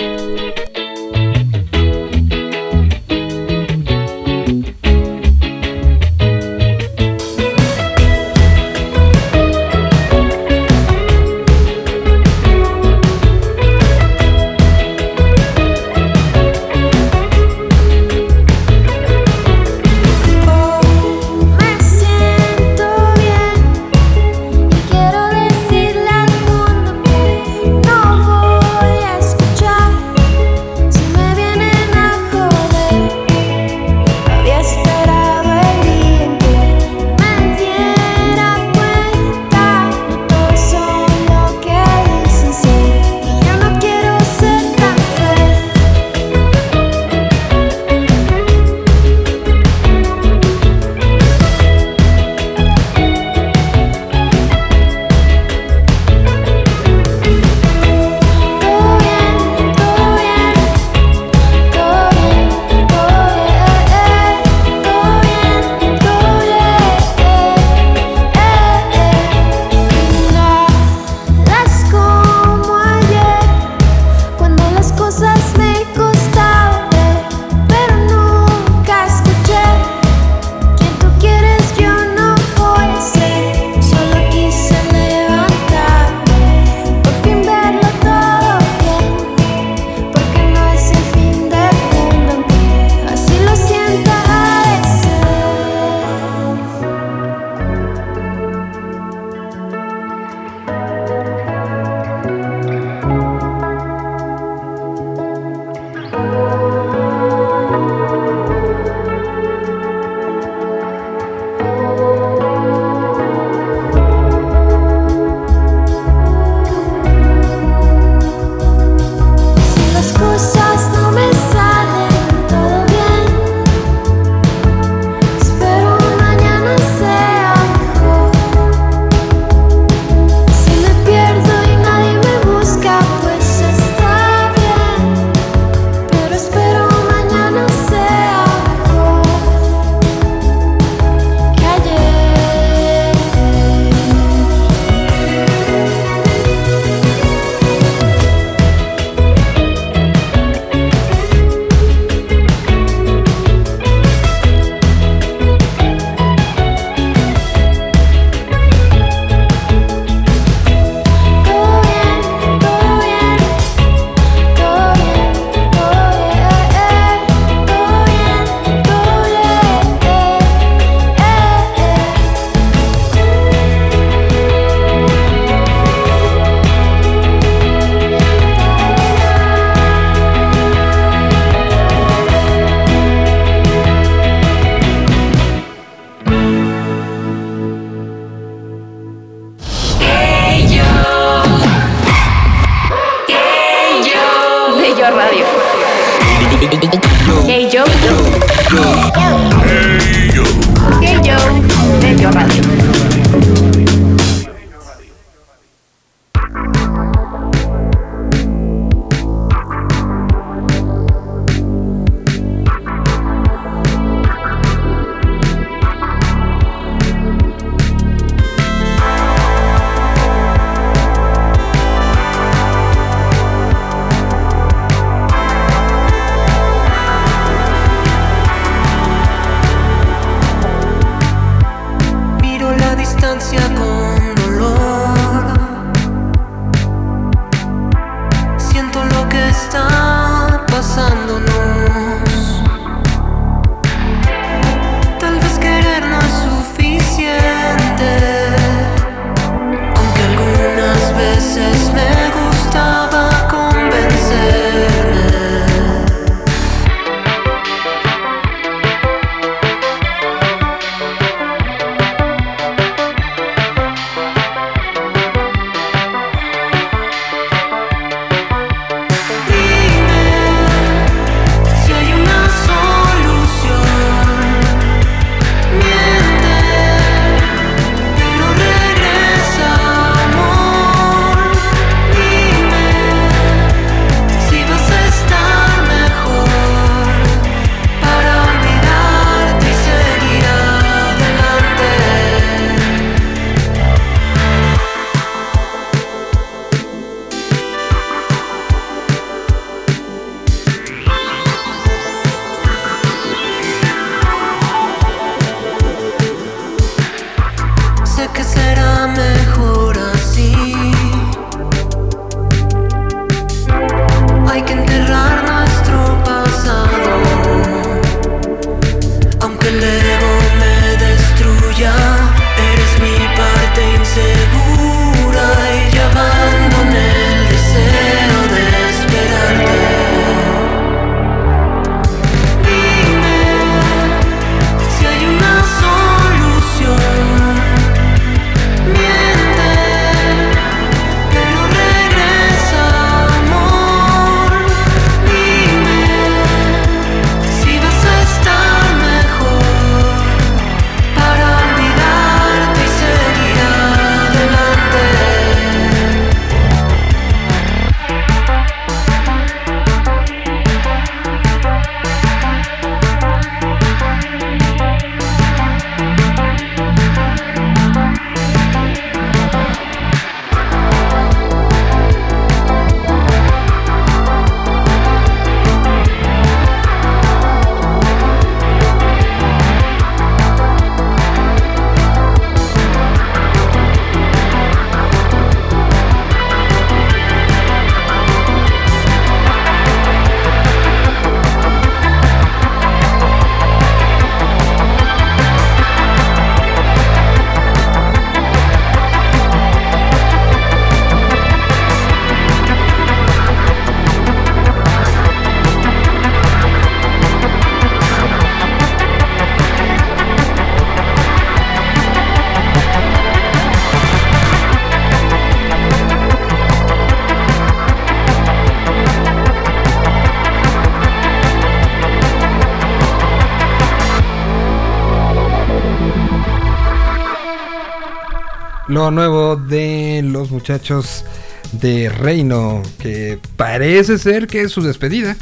Lo nuevo de los muchachos de Reino, que parece ser que es su despedida.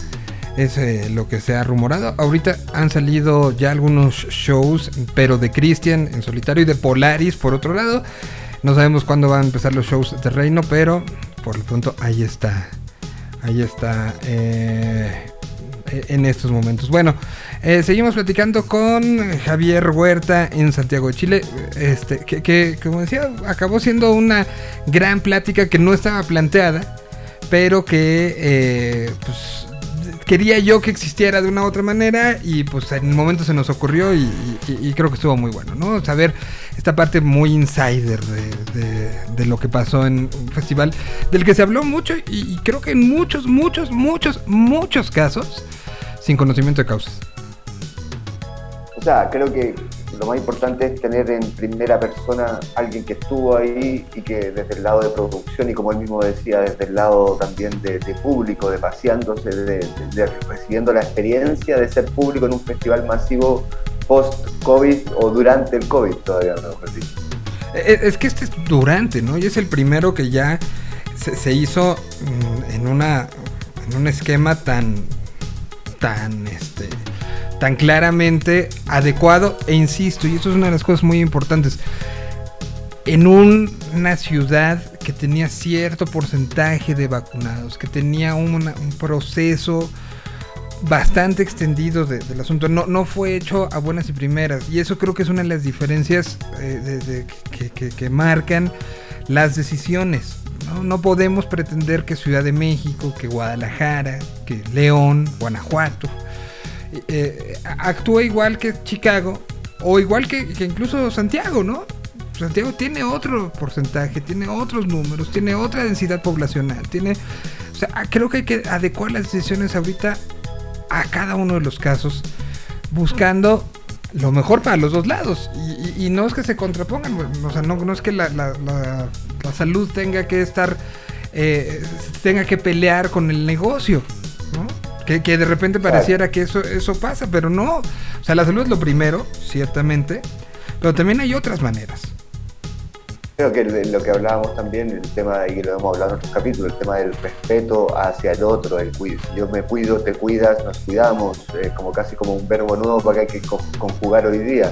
Es eh, lo que se ha rumorado. Ahorita han salido ya algunos shows, pero de Christian en solitario y de Polaris por otro lado. No sabemos cuándo van a empezar los shows de Reino, pero por lo pronto ahí está. Ahí está. eh, en estos momentos. Bueno, eh, seguimos platicando con Javier Huerta en Santiago de Chile. Este, que, que, como decía, acabó siendo una gran plática que no estaba planteada, pero que eh, pues, quería yo que existiera de una u otra manera y pues en el momento se nos ocurrió y, creo que estuvo muy bueno, ¿no? Saber esta parte muy insider de, lo que pasó en un festival del que se habló mucho y creo que en muchos, muchos, muchos, muchos casos sin conocimiento de causas. O sea, creo que lo más importante es tener en primera persona alguien que estuvo ahí y que desde el lado de producción y como él mismo decía, desde el lado también de, público, de paseándose, de, recibiendo la experiencia de ser público en un festival masivo post-COVID o durante el COVID todavía, no dicho. Eh, Es que este es durante, ¿no? Y es el primero que ya se, se hizo mm, en una en un esquema tan tan este tan claramente adecuado e insisto, y eso es una de las cosas muy importantes. En un- una ciudad que tenía cierto porcentaje de vacunados, que tenía un proceso bastante extendido de- del asunto. No, no fue hecho a buenas y primeras. Y eso creo que es una de las diferencias eh, que, que- que marcan las decisiones. ¿no? No podemos pretender que Ciudad de México, que Guadalajara, que León, Guanajuato, eh, eh, actúe igual que Chicago o igual que, incluso Santiago, ¿no? Santiago tiene otro porcentaje, tiene otros números, tiene otra densidad poblacional, tiene... O sea, ah, creo que hay que adecuar las decisiones ahorita a cada uno de los casos, buscando lo mejor para los dos lados. Y, no es que se contrapongan, o sea, no, no es que la, la- la- la salud tenga que estar, eh, tenga que pelear con el negocio, ¿no? Que, que de repente pareciera que eso, eso pasa, pero no. O sea, la salud es lo primero, ciertamente, pero también hay otras maneras. Creo que lo que hablábamos también, el tema, y lo hemos hablado en otros capítulos, el tema del respeto hacia el otro, el cuid- si yo me cuido, te cuidas, nos cuidamos, eh, como casi como un verbo nuevo para que hay que co- conjugar hoy día.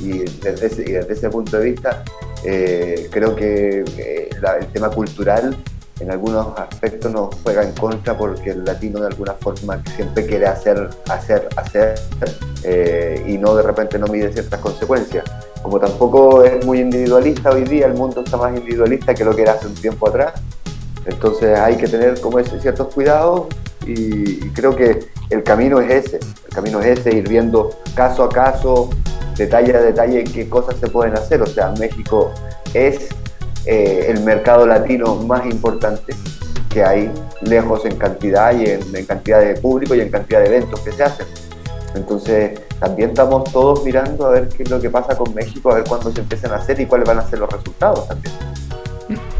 Y desde ese, y desde ese punto de vista, eh, creo que eh, la- el tema cultural en algunos aspectos nos juega en contra porque el latino de alguna forma siempre quiere hacer, hacer, hacer eh, y no de repente no mide ciertas consecuencias. Como tampoco es muy individualista hoy día, el mundo está más individualista que lo que era hace un tiempo atrás. Entonces hay que tener como ese- ciertos cuidados y, y creo que el camino es ese, el camino es ese, ir viendo caso a caso, detalle a detalle qué cosas se pueden hacer. O sea, México es eh, el mercado latino más importante que hay, lejos en cantidad y en, en cantidad de público y en cantidad de eventos que se hacen. Entonces, también estamos todos mirando a ver qué es lo que pasa con México, a ver cuándo se empiezan a hacer y cuáles van a ser los resultados también.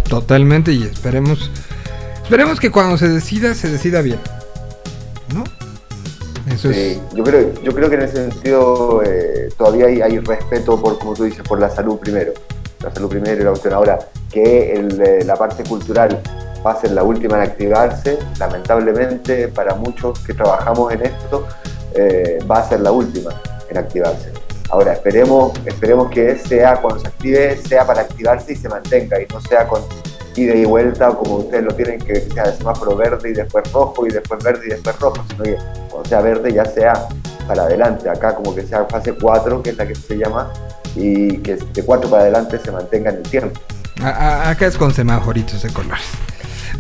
Totalmente, y esperemos, esperemos que cuando se decida, se decida bien. ¿No? Eso Sí, es. yo creo, yo creo que en ese sentido eh, todavía hay, hay respeto por, como tú dices, por la salud primero. La salud primero y la opción. Ahora, que eh, la parte cultural va a ser la última en activarse, lamentablemente para muchos que trabajamos en esto, eh, va a ser la última en activarse. Ahora, esperemos, esperemos que sea cuando se active, sea para activarse y se mantenga y no sea con ida y vuelta como ustedes lo tienen, que sea de semáforo verde y después rojo y después verde y después rojo, sino que cuando sea verde ya sea para adelante, acá como que sea fase 4, que es la que se llama, y que de 4 para adelante se mantenga en el tiempo. A- a- acá es con semaforitos de colores.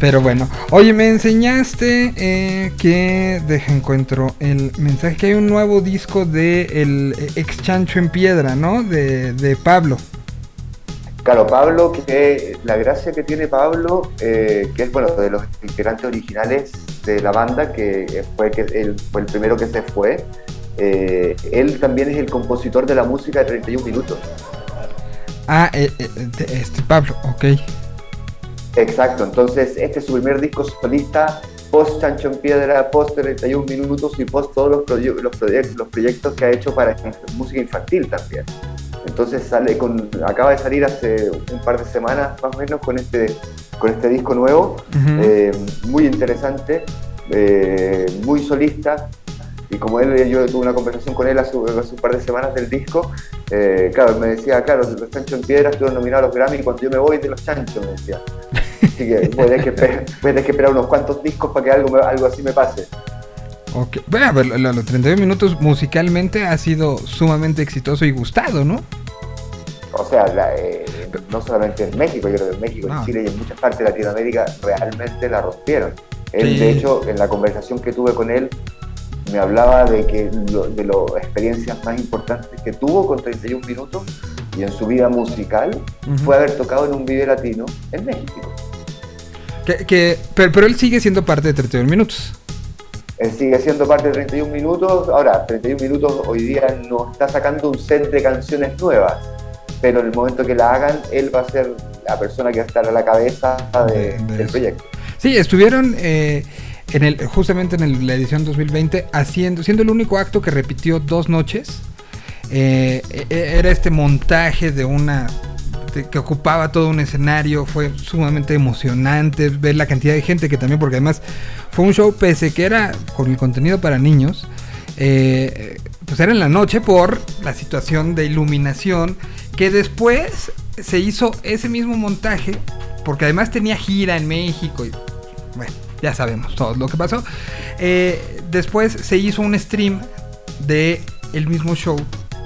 Pero bueno, oye, me enseñaste eh, que, deja encuentro el mensaje, que hay un nuevo disco de el eh, ex Chancho en Piedra, ¿no? De, de Pablo. Claro, Pablo, que la gracia que tiene Pablo, eh, que es bueno de los integrantes originales de la banda, que fue que él fue el primero que se fue, eh, él también es el compositor de la música de 31 minutos. Ah, eh, eh, este Pablo, ok. Exacto, entonces este es su primer disco solista, post Chancho en Piedra, post 31 minutos y post todos los, proye- los, proyectos, los proyectos que ha hecho para música infantil también. Entonces sale con, acaba de salir hace un par de semanas más o menos con este, con este disco nuevo, eh, muy interesante, eh, muy solista. Y como él, yo tuve una conversación con él hace, hace un par de semanas del disco, eh, claro, él me decía, claro, los Chanchos en Piedra estuvieron nominados a los Grammy y cuando yo me voy de los Chanchos, me decía. Así que voy a tener que esperar, voy a tener que esperar unos cuantos discos para que algo, me- algo así me pase. Ok. Bueno, a ver, lo- lo- los 31 minutos musicalmente ha sido sumamente exitoso y gustado, ¿no? O sea, la, eh, no solamente en México, yo creo que en México, Ah. en Chile y en muchas partes de Latinoamérica realmente la rompieron. Él, Sí. de hecho, en la conversación que tuve con él, me hablaba de que lo- de las experiencias más importantes que tuvo con 31 minutos y en su vida musical fue haber tocado en un video latino en México. Que, que- pero, pero él sigue siendo parte de 31 minutos. Él sigue siendo parte de 31 minutos. Ahora, 31 minutos hoy día no está sacando un set de canciones nuevas, pero en el momento que la hagan, él va a ser la persona que va a estar a la cabeza de- De- de del proyecto. Sí, estuvieron eh, en el, justamente en la edición 2020 haciendo, siendo el único acto que repitió dos noches. Eh, e- e- era este montaje de una que ocupaba todo un escenario, fue sumamente emocionante ver la cantidad de gente que también, porque además fue un show pese que era con el contenido para niños, eh, pues era en la noche por la situación de iluminación, que después se hizo ese mismo montaje, porque además tenía gira en México y bueno, ya sabemos todo lo que pasó. Eh, después se hizo un stream de el mismo show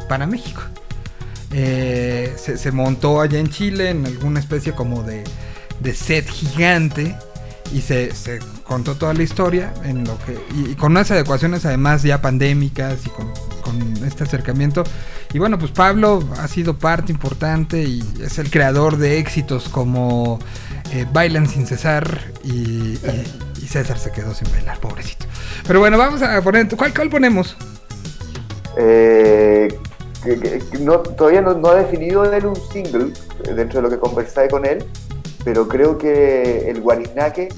para México. Eh, se, montó allá en Chile en alguna especie como de, de set gigante y se, se contó toda la historia en lo que y, con unas adecuaciones además ya pandémicas y con, con este acercamiento y bueno pues Pablo ha sido parte importante y es el creador de éxitos como eh, Bailan sin cesar y- César se quedó sin bailar pobrecito pero bueno vamos a poner ¿cuál, cuál ponemos? Eh, todavía no, ha definido él un single eh, dentro de lo que conversé con él, pero creo que el Guarinaque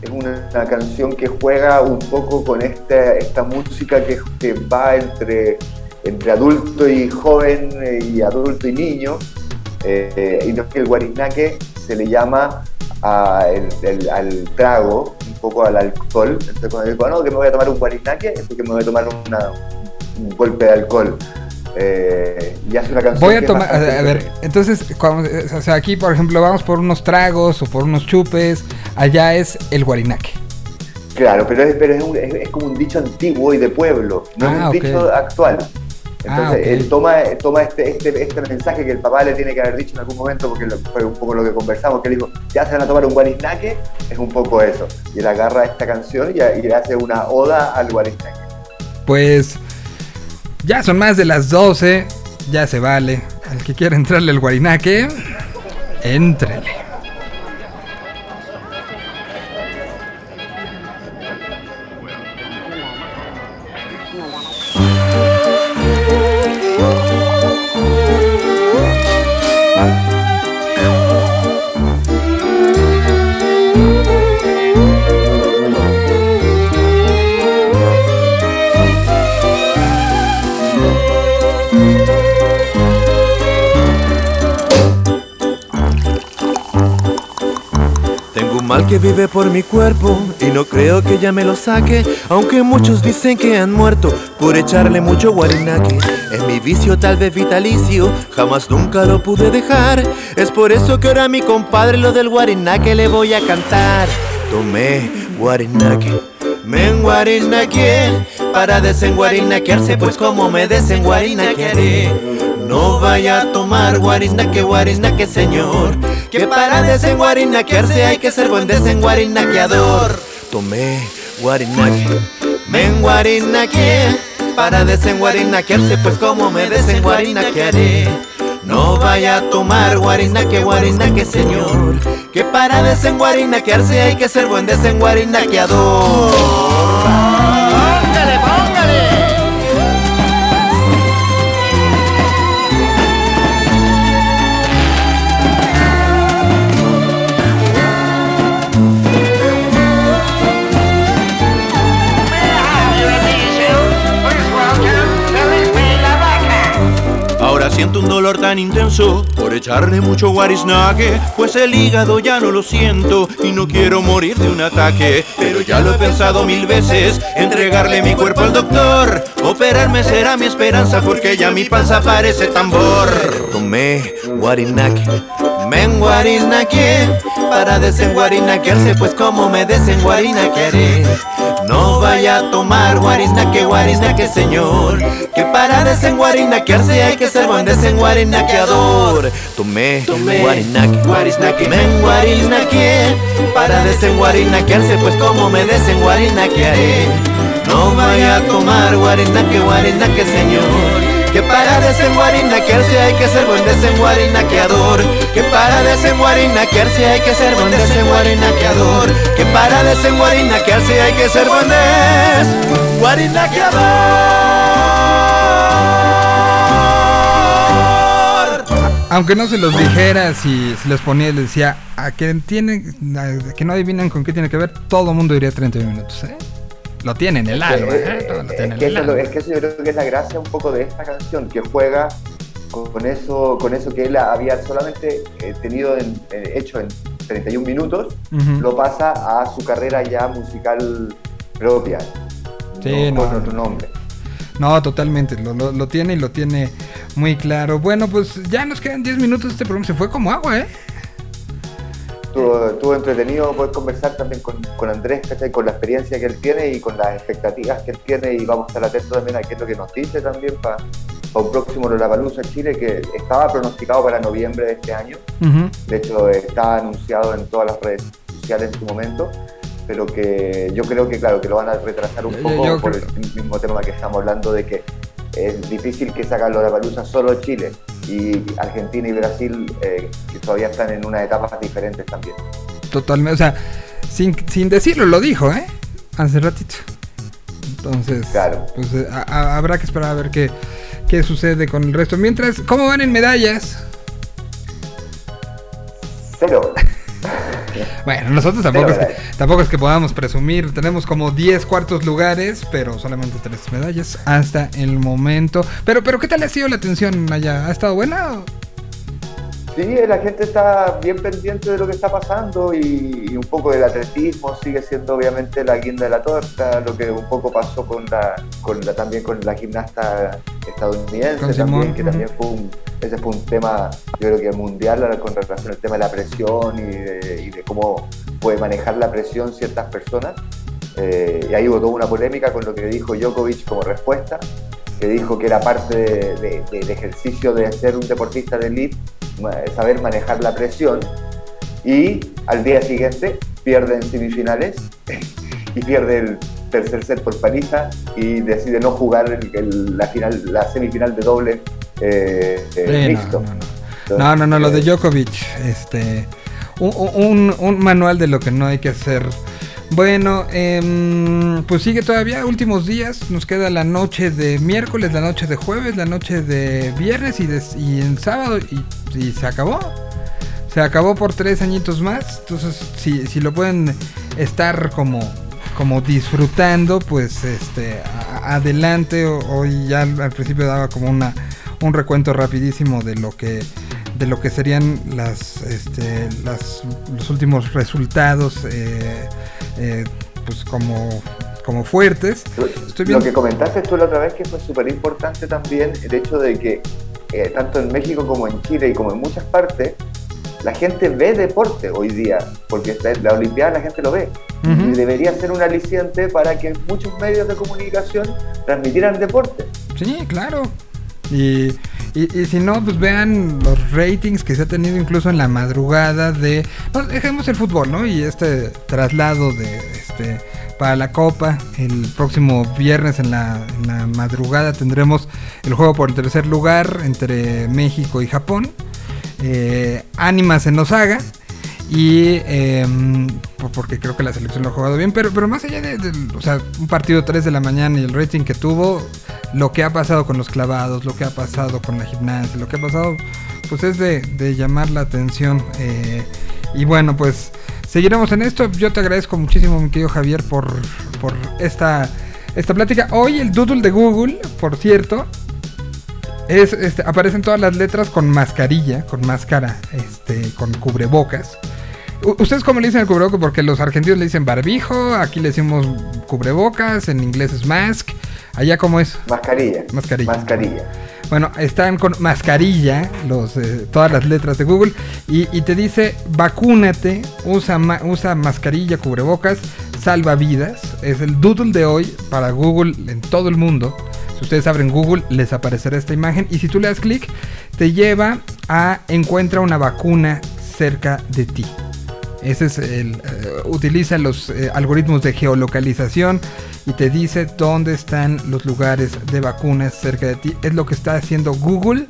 es una, canción que juega un poco con esta, esta música que, va entre, entre adulto y joven eh, y adulto y niño. Y no es que el Guarinaque se le llama a el- el- al trago, un poco al alcohol. Entonces cuando digo, no, que me voy a tomar un Guarinaque, es porque me voy a tomar una, un golpe de alcohol. Eh, y hace una canción. Voy a tomar, a, bastante- a ver, entonces, cuando- o sea, aquí por ejemplo vamos por unos tragos o por unos chupes, allá es el guarinaque. Claro, pero, es, pero es, un- es- es como un dicho antiguo y de pueblo, no es Ah, un dicho actual. Entonces Ah, él toma, toma este, este, este mensaje que el papá le tiene que haber dicho en algún momento, porque lo- fue un poco lo que conversamos, que él dijo, ya se van a tomar un guariznaque, es un poco eso. Y él agarra esta canción y, y le hace una oda al guariznaque. Pues ya son más de las 12, ya se vale. El que quiera entrarle al guarinaque, entrele. Que vive por mi cuerpo y no creo que ya me lo saque, aunque muchos dicen que han muerto por echarle mucho guarinaque. Es mi vicio tal vez vitalicio, jamás nunca lo pude dejar. Es por eso que ahora a mi compadre lo del guarinaque le voy a cantar. Tomé guarinaque, me enguarinaqué para desenguarinaquearse, pues como me desenguarinaquearé. No vaya a tomar guarinaque, guarinaque, señor. Que para desenguarinaquearse hay que ser buen desenguarinaqueador. Tomé guarinaque, me enguarinaqué. Para desenguarinaquearse, pues como me desenguarinaquearé. No vaya a tomar guarinaque, guarinaque, señor. Que para desenguarinaquearse hay que ser buen desenguarinaqueador. Siento un dolor tan intenso por echarle mucho guariznaque, pues el hígado ya no lo siento y no quiero morir de un ataque. Pero ya lo he pensado mil veces, entregarle mi cuerpo al doctor. Operarme será mi esperanza porque ya mi panza parece tambor. Tomé guarinaque, me enguarinaqué para desenguarinaquearse, pues como me desenguarinaquearé. No vaya a tomar guariznaque, guariznaque, señor. Que para desenguarinaquearse hay que ser buen desenguarinaqueador. Tomé, guarinaque, guariznaque, me enguarinaqué. Para desenguarinaquearse, pues como me desenguarinaquearé. No vaya a tomar guarinaque, guarinaque, señor. Que para desenguarinaquearse hay que ser buen desenguarinaqueador. Que para desenguarinaquearse hay que ser buen desenguarinaqueador. Que para desenguarinaquearse hay que ser buen desenguarinaqueador. Aunque no se los dijera, si, si les ponía y les decía a que, tiene, a que no adivinan con qué tiene que ver, todo el mundo diría 31 minutos. ¿eh? Lo tienen que el alma. es que eso yo creo que es la gracia un poco de esta canción, que juega con eso, con eso que él había solamente eh, tenido en- eh, hecho en 31 minutos, Ujú. lo pasa a su carrera ya musical propia. Sí, no, no, con otro no. nombre. No, totalmente, lo, lo- lo tiene y lo tiene muy claro. Bueno, pues ya nos quedan 10 minutos, este programa se fue como agua, ¿eh? Estuvo, estuvo entretenido poder conversar también con, con Andrés, ¿cachai? con la experiencia que él tiene y con las expectativas que él tiene y vamos a estar atentos también a qué es lo que nos dice también para un próximo Lollapalooza Chile que estaba pronosticado para noviembre de este año. De hecho, está anunciado en todas las redes sociales en su momento, pero que yo creo que, claro, que lo van a retrasar un Yo- poco yo por creo- el mismo tema que estamos hablando de que es difícil que sacan la palusa solo Chile y Argentina y Brasil eh, que todavía están en unas etapas diferentes también. Totalmente, o sea, sin, sin decirlo, lo dijo, ¿eh? Hace ratito. Entonces, Claro. pues eh, a- a- habrá que esperar a ver qué, qué sucede con el resto. Mientras, ¿cómo van en medallas? Cero. Bueno, nosotros tampoco es, que, tampoco es que podamos presumir. Tenemos como 10 cuartos lugares, pero solamente 3 medallas hasta el momento. Pero, pero ¿qué tal ha sido la atención allá? ¿Ha estado buena? o- Sí, la gente está bien pendiente de lo que está pasando y, y un poco del atletismo sigue siendo obviamente la guinda de la torta, lo que un poco pasó con la, con la también con la gimnasta estadounidense también, que también fue un, ese fue un tema, yo creo que mundial con relación al tema de la presión y de, y de cómo puede manejar la presión ciertas personas. Eh, y ahí hubo toda una polémica con lo que dijo Djokovic como respuesta, que dijo que era parte de- de- del ejercicio de ser un deportista de elite, saber manejar la presión, y al día siguiente pierde en semifinales y pierde el tercer set por paliza y decide no jugar el- el- la, final, la semifinal de doble eh, eh, Sí, no, no, no. No, no, no, lo de Eh, Djokovic, este, un, un- un manual de lo que no hay que hacer. Bueno, em, pues sigue todavía, últimos días, nos queda la noche de miércoles, la noche de jueves, la noche de viernes y, de- y en sábado y, se acabó. Se acabó por tres añitos más, entonces si, si lo pueden estar como, como disfrutando, pues este adelante. Hoy ya al principio daba como una un recuento rapidísimo de lo que de lo que serían las este las los últimos resultados eh, eh, pues como como fuertes. Estoy Lo que comentaste tú la otra vez que fue súper importante también el hecho de que eh, tanto en México como en Chile y como en muchas partes la gente ve deporte hoy día porque la Olimpiada la gente lo ve y debería ser un aliciente para que muchos medios de comunicación transmitieran deporte. Sí, claro. Y, y, si no, pues vean los ratings que se ha tenido incluso en la madrugada de... Dejemos el fútbol, ¿no? Y este traslado de este para la Copa. El próximo viernes en la, en la madrugada tendremos el juego por el tercer lugar entre México y Japón. Eh, Ánimas en Osaga. Y por- porque creo que la selección lo ha jugado bien, pero, pero más allá de, o sea, un partido 3 de la mañana y el rating que tuvo, lo que ha pasado con los clavados, lo que ha pasado con la gimnasia, lo que ha pasado, pues es de, de llamar la atención. eh, y bueno, pues seguiremos en esto. Yo te agradezco muchísimo, mi querido Javier, por, por esta, esta plática. Hoy el doodle de Google, por cierto, es, este, aparecen todas las letras con mascarilla, con máscara, este, con cubrebocas. ¿Ustedes cómo le dicen el cubrebocas? Porque los argentinos le dicen barbijo, aquí le decimos cubrebocas, en inglés es mask. Allá cómo es Mascarilla. mascarilla. Mascarilla. Bueno, están con mascarilla los, eh, todas las letras de Google y, y te dice vacúnate, usa, ma- usa mascarilla, cubrebocas, salva vidas. Es el doodle de hoy para Google en todo el mundo. Si ustedes abren Google les aparecerá esta imagen y si tú le das clic te lleva a encuentra una vacuna cerca de ti. Ese es el. eh, utiliza los eh, algoritmos de geolocalización y te dice dónde están los lugares de vacunas cerca de ti. Es lo que está haciendo Google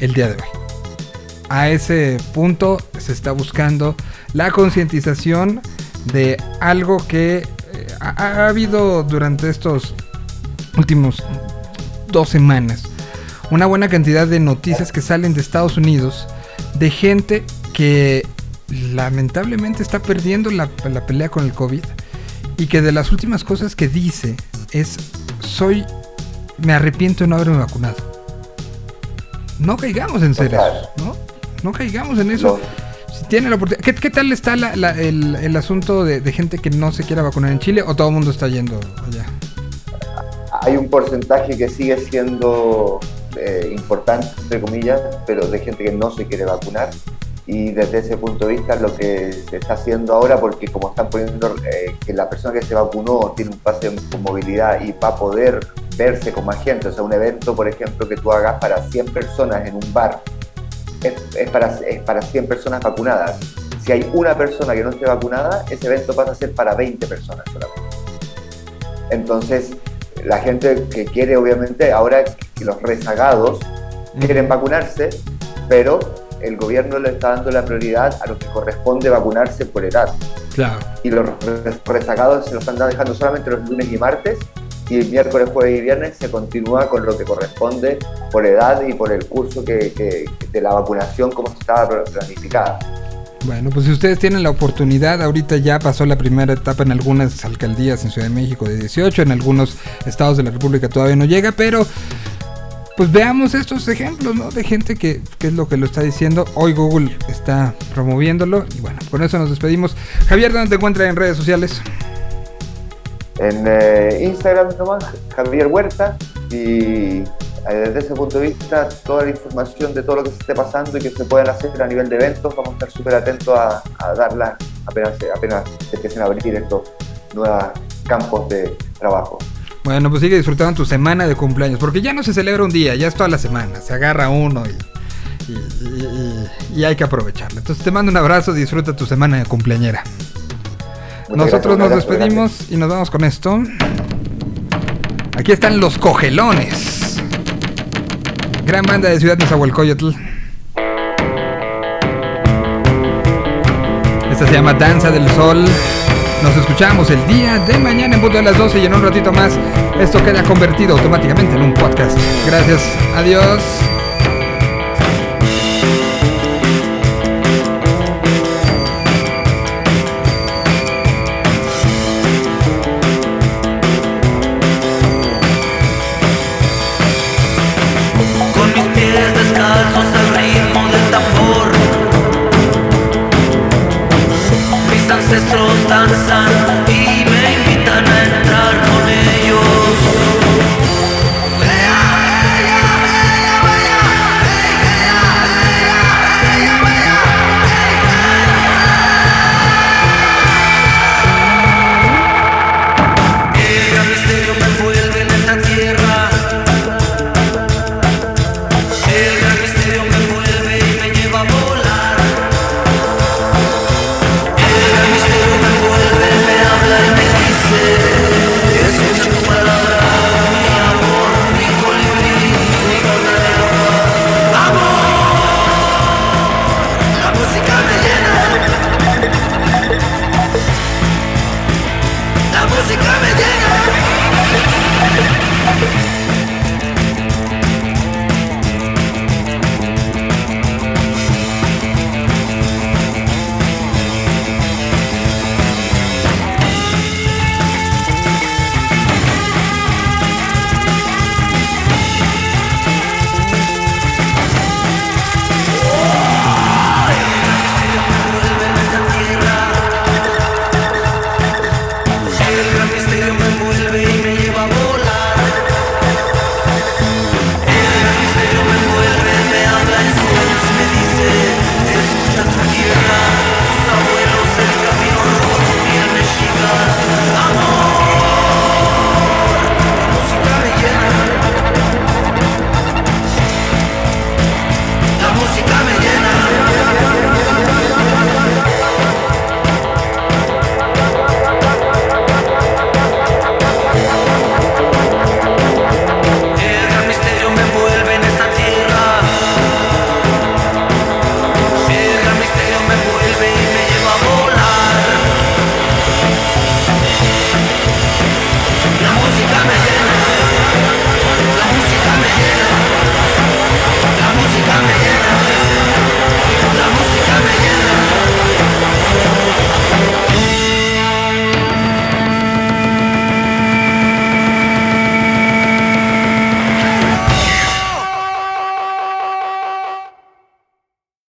el día de hoy. A ese punto se está buscando la concientización de algo que eh, ha, ha habido durante estos últimos dos semanas. Una buena cantidad de noticias que salen de Estados Unidos de gente que lamentablemente está perdiendo la, la pelea con el COVID y que de las últimas cosas que dice es soy me arrepiento de no haberme vacunado. No caigamos en ser eso, ¿no? No caigamos en eso. No. Si tiene la oportunidad. ¿Qué, qué tal está la- la- el, el asunto de, de gente que no se quiera vacunar en Chile o todo el mundo está yendo allá? Hay un porcentaje que sigue siendo eh, importante, entre comillas, pero de gente que no se quiere vacunar. Y desde ese punto de vista, lo que se está haciendo ahora, porque como están poniendo eh, que la persona que se vacunó tiene un pase con movilidad y va a poder verse con más gente, o sea, un evento, por ejemplo, que tú hagas para 100 personas en un bar, es, es para, es para 100 personas vacunadas. Si hay una persona que no esté vacunada, ese evento pasa a ser para 20 personas solamente. Entonces, la gente que quiere, obviamente, ahora los rezagados quieren vacunarse, pero el gobierno le está dando la prioridad a los que corresponde vacunarse por edad. Claro. Y los re- rezagados se los están dejando solamente los lunes y martes, y el miércoles, jueves y viernes se continúa con lo que corresponde por edad y por el curso que, que- de la vacunación como estaba planificada. Bueno, pues si ustedes tienen la oportunidad, ahorita ya pasó la primera etapa en algunas alcaldías en Ciudad de México de 18, en algunos estados de la República todavía no llega, pero pues veamos estos ejemplos, ¿no? De gente que, que es lo que lo está diciendo. Hoy Google está promoviéndolo y bueno, con eso nos despedimos. Javier, ¿dónde te encuentras en redes sociales? En eh, Instagram nomás, Javier Huerta, y eh, desde ese punto de vista, toda la información de todo lo que se esté pasando y que se puedan hacer a nivel de eventos, vamos a estar súper atentos a, a darla apenas, apenas se empiecen a abrir estos nuevos campos de trabajo. Bueno, pues sigue disfrutando tu semana de cumpleaños, porque ya no se celebra un día, ya es toda la semana, se agarra uno y, y- y- hay que aprovecharlo. Entonces te mando un abrazo, disfruta tu semana de cumpleañera. Muchas Nosotros gracias, nos despedimos y nos vamos con esto. Aquí están los cogelones. Gran banda de Ciudad Nezahualcóyotl. Esta se llama Danza del Sol. Nos escuchamos el día de mañana en punto de las 12 y en un ratito más esto queda convertido automáticamente en un podcast. Gracias, adiós.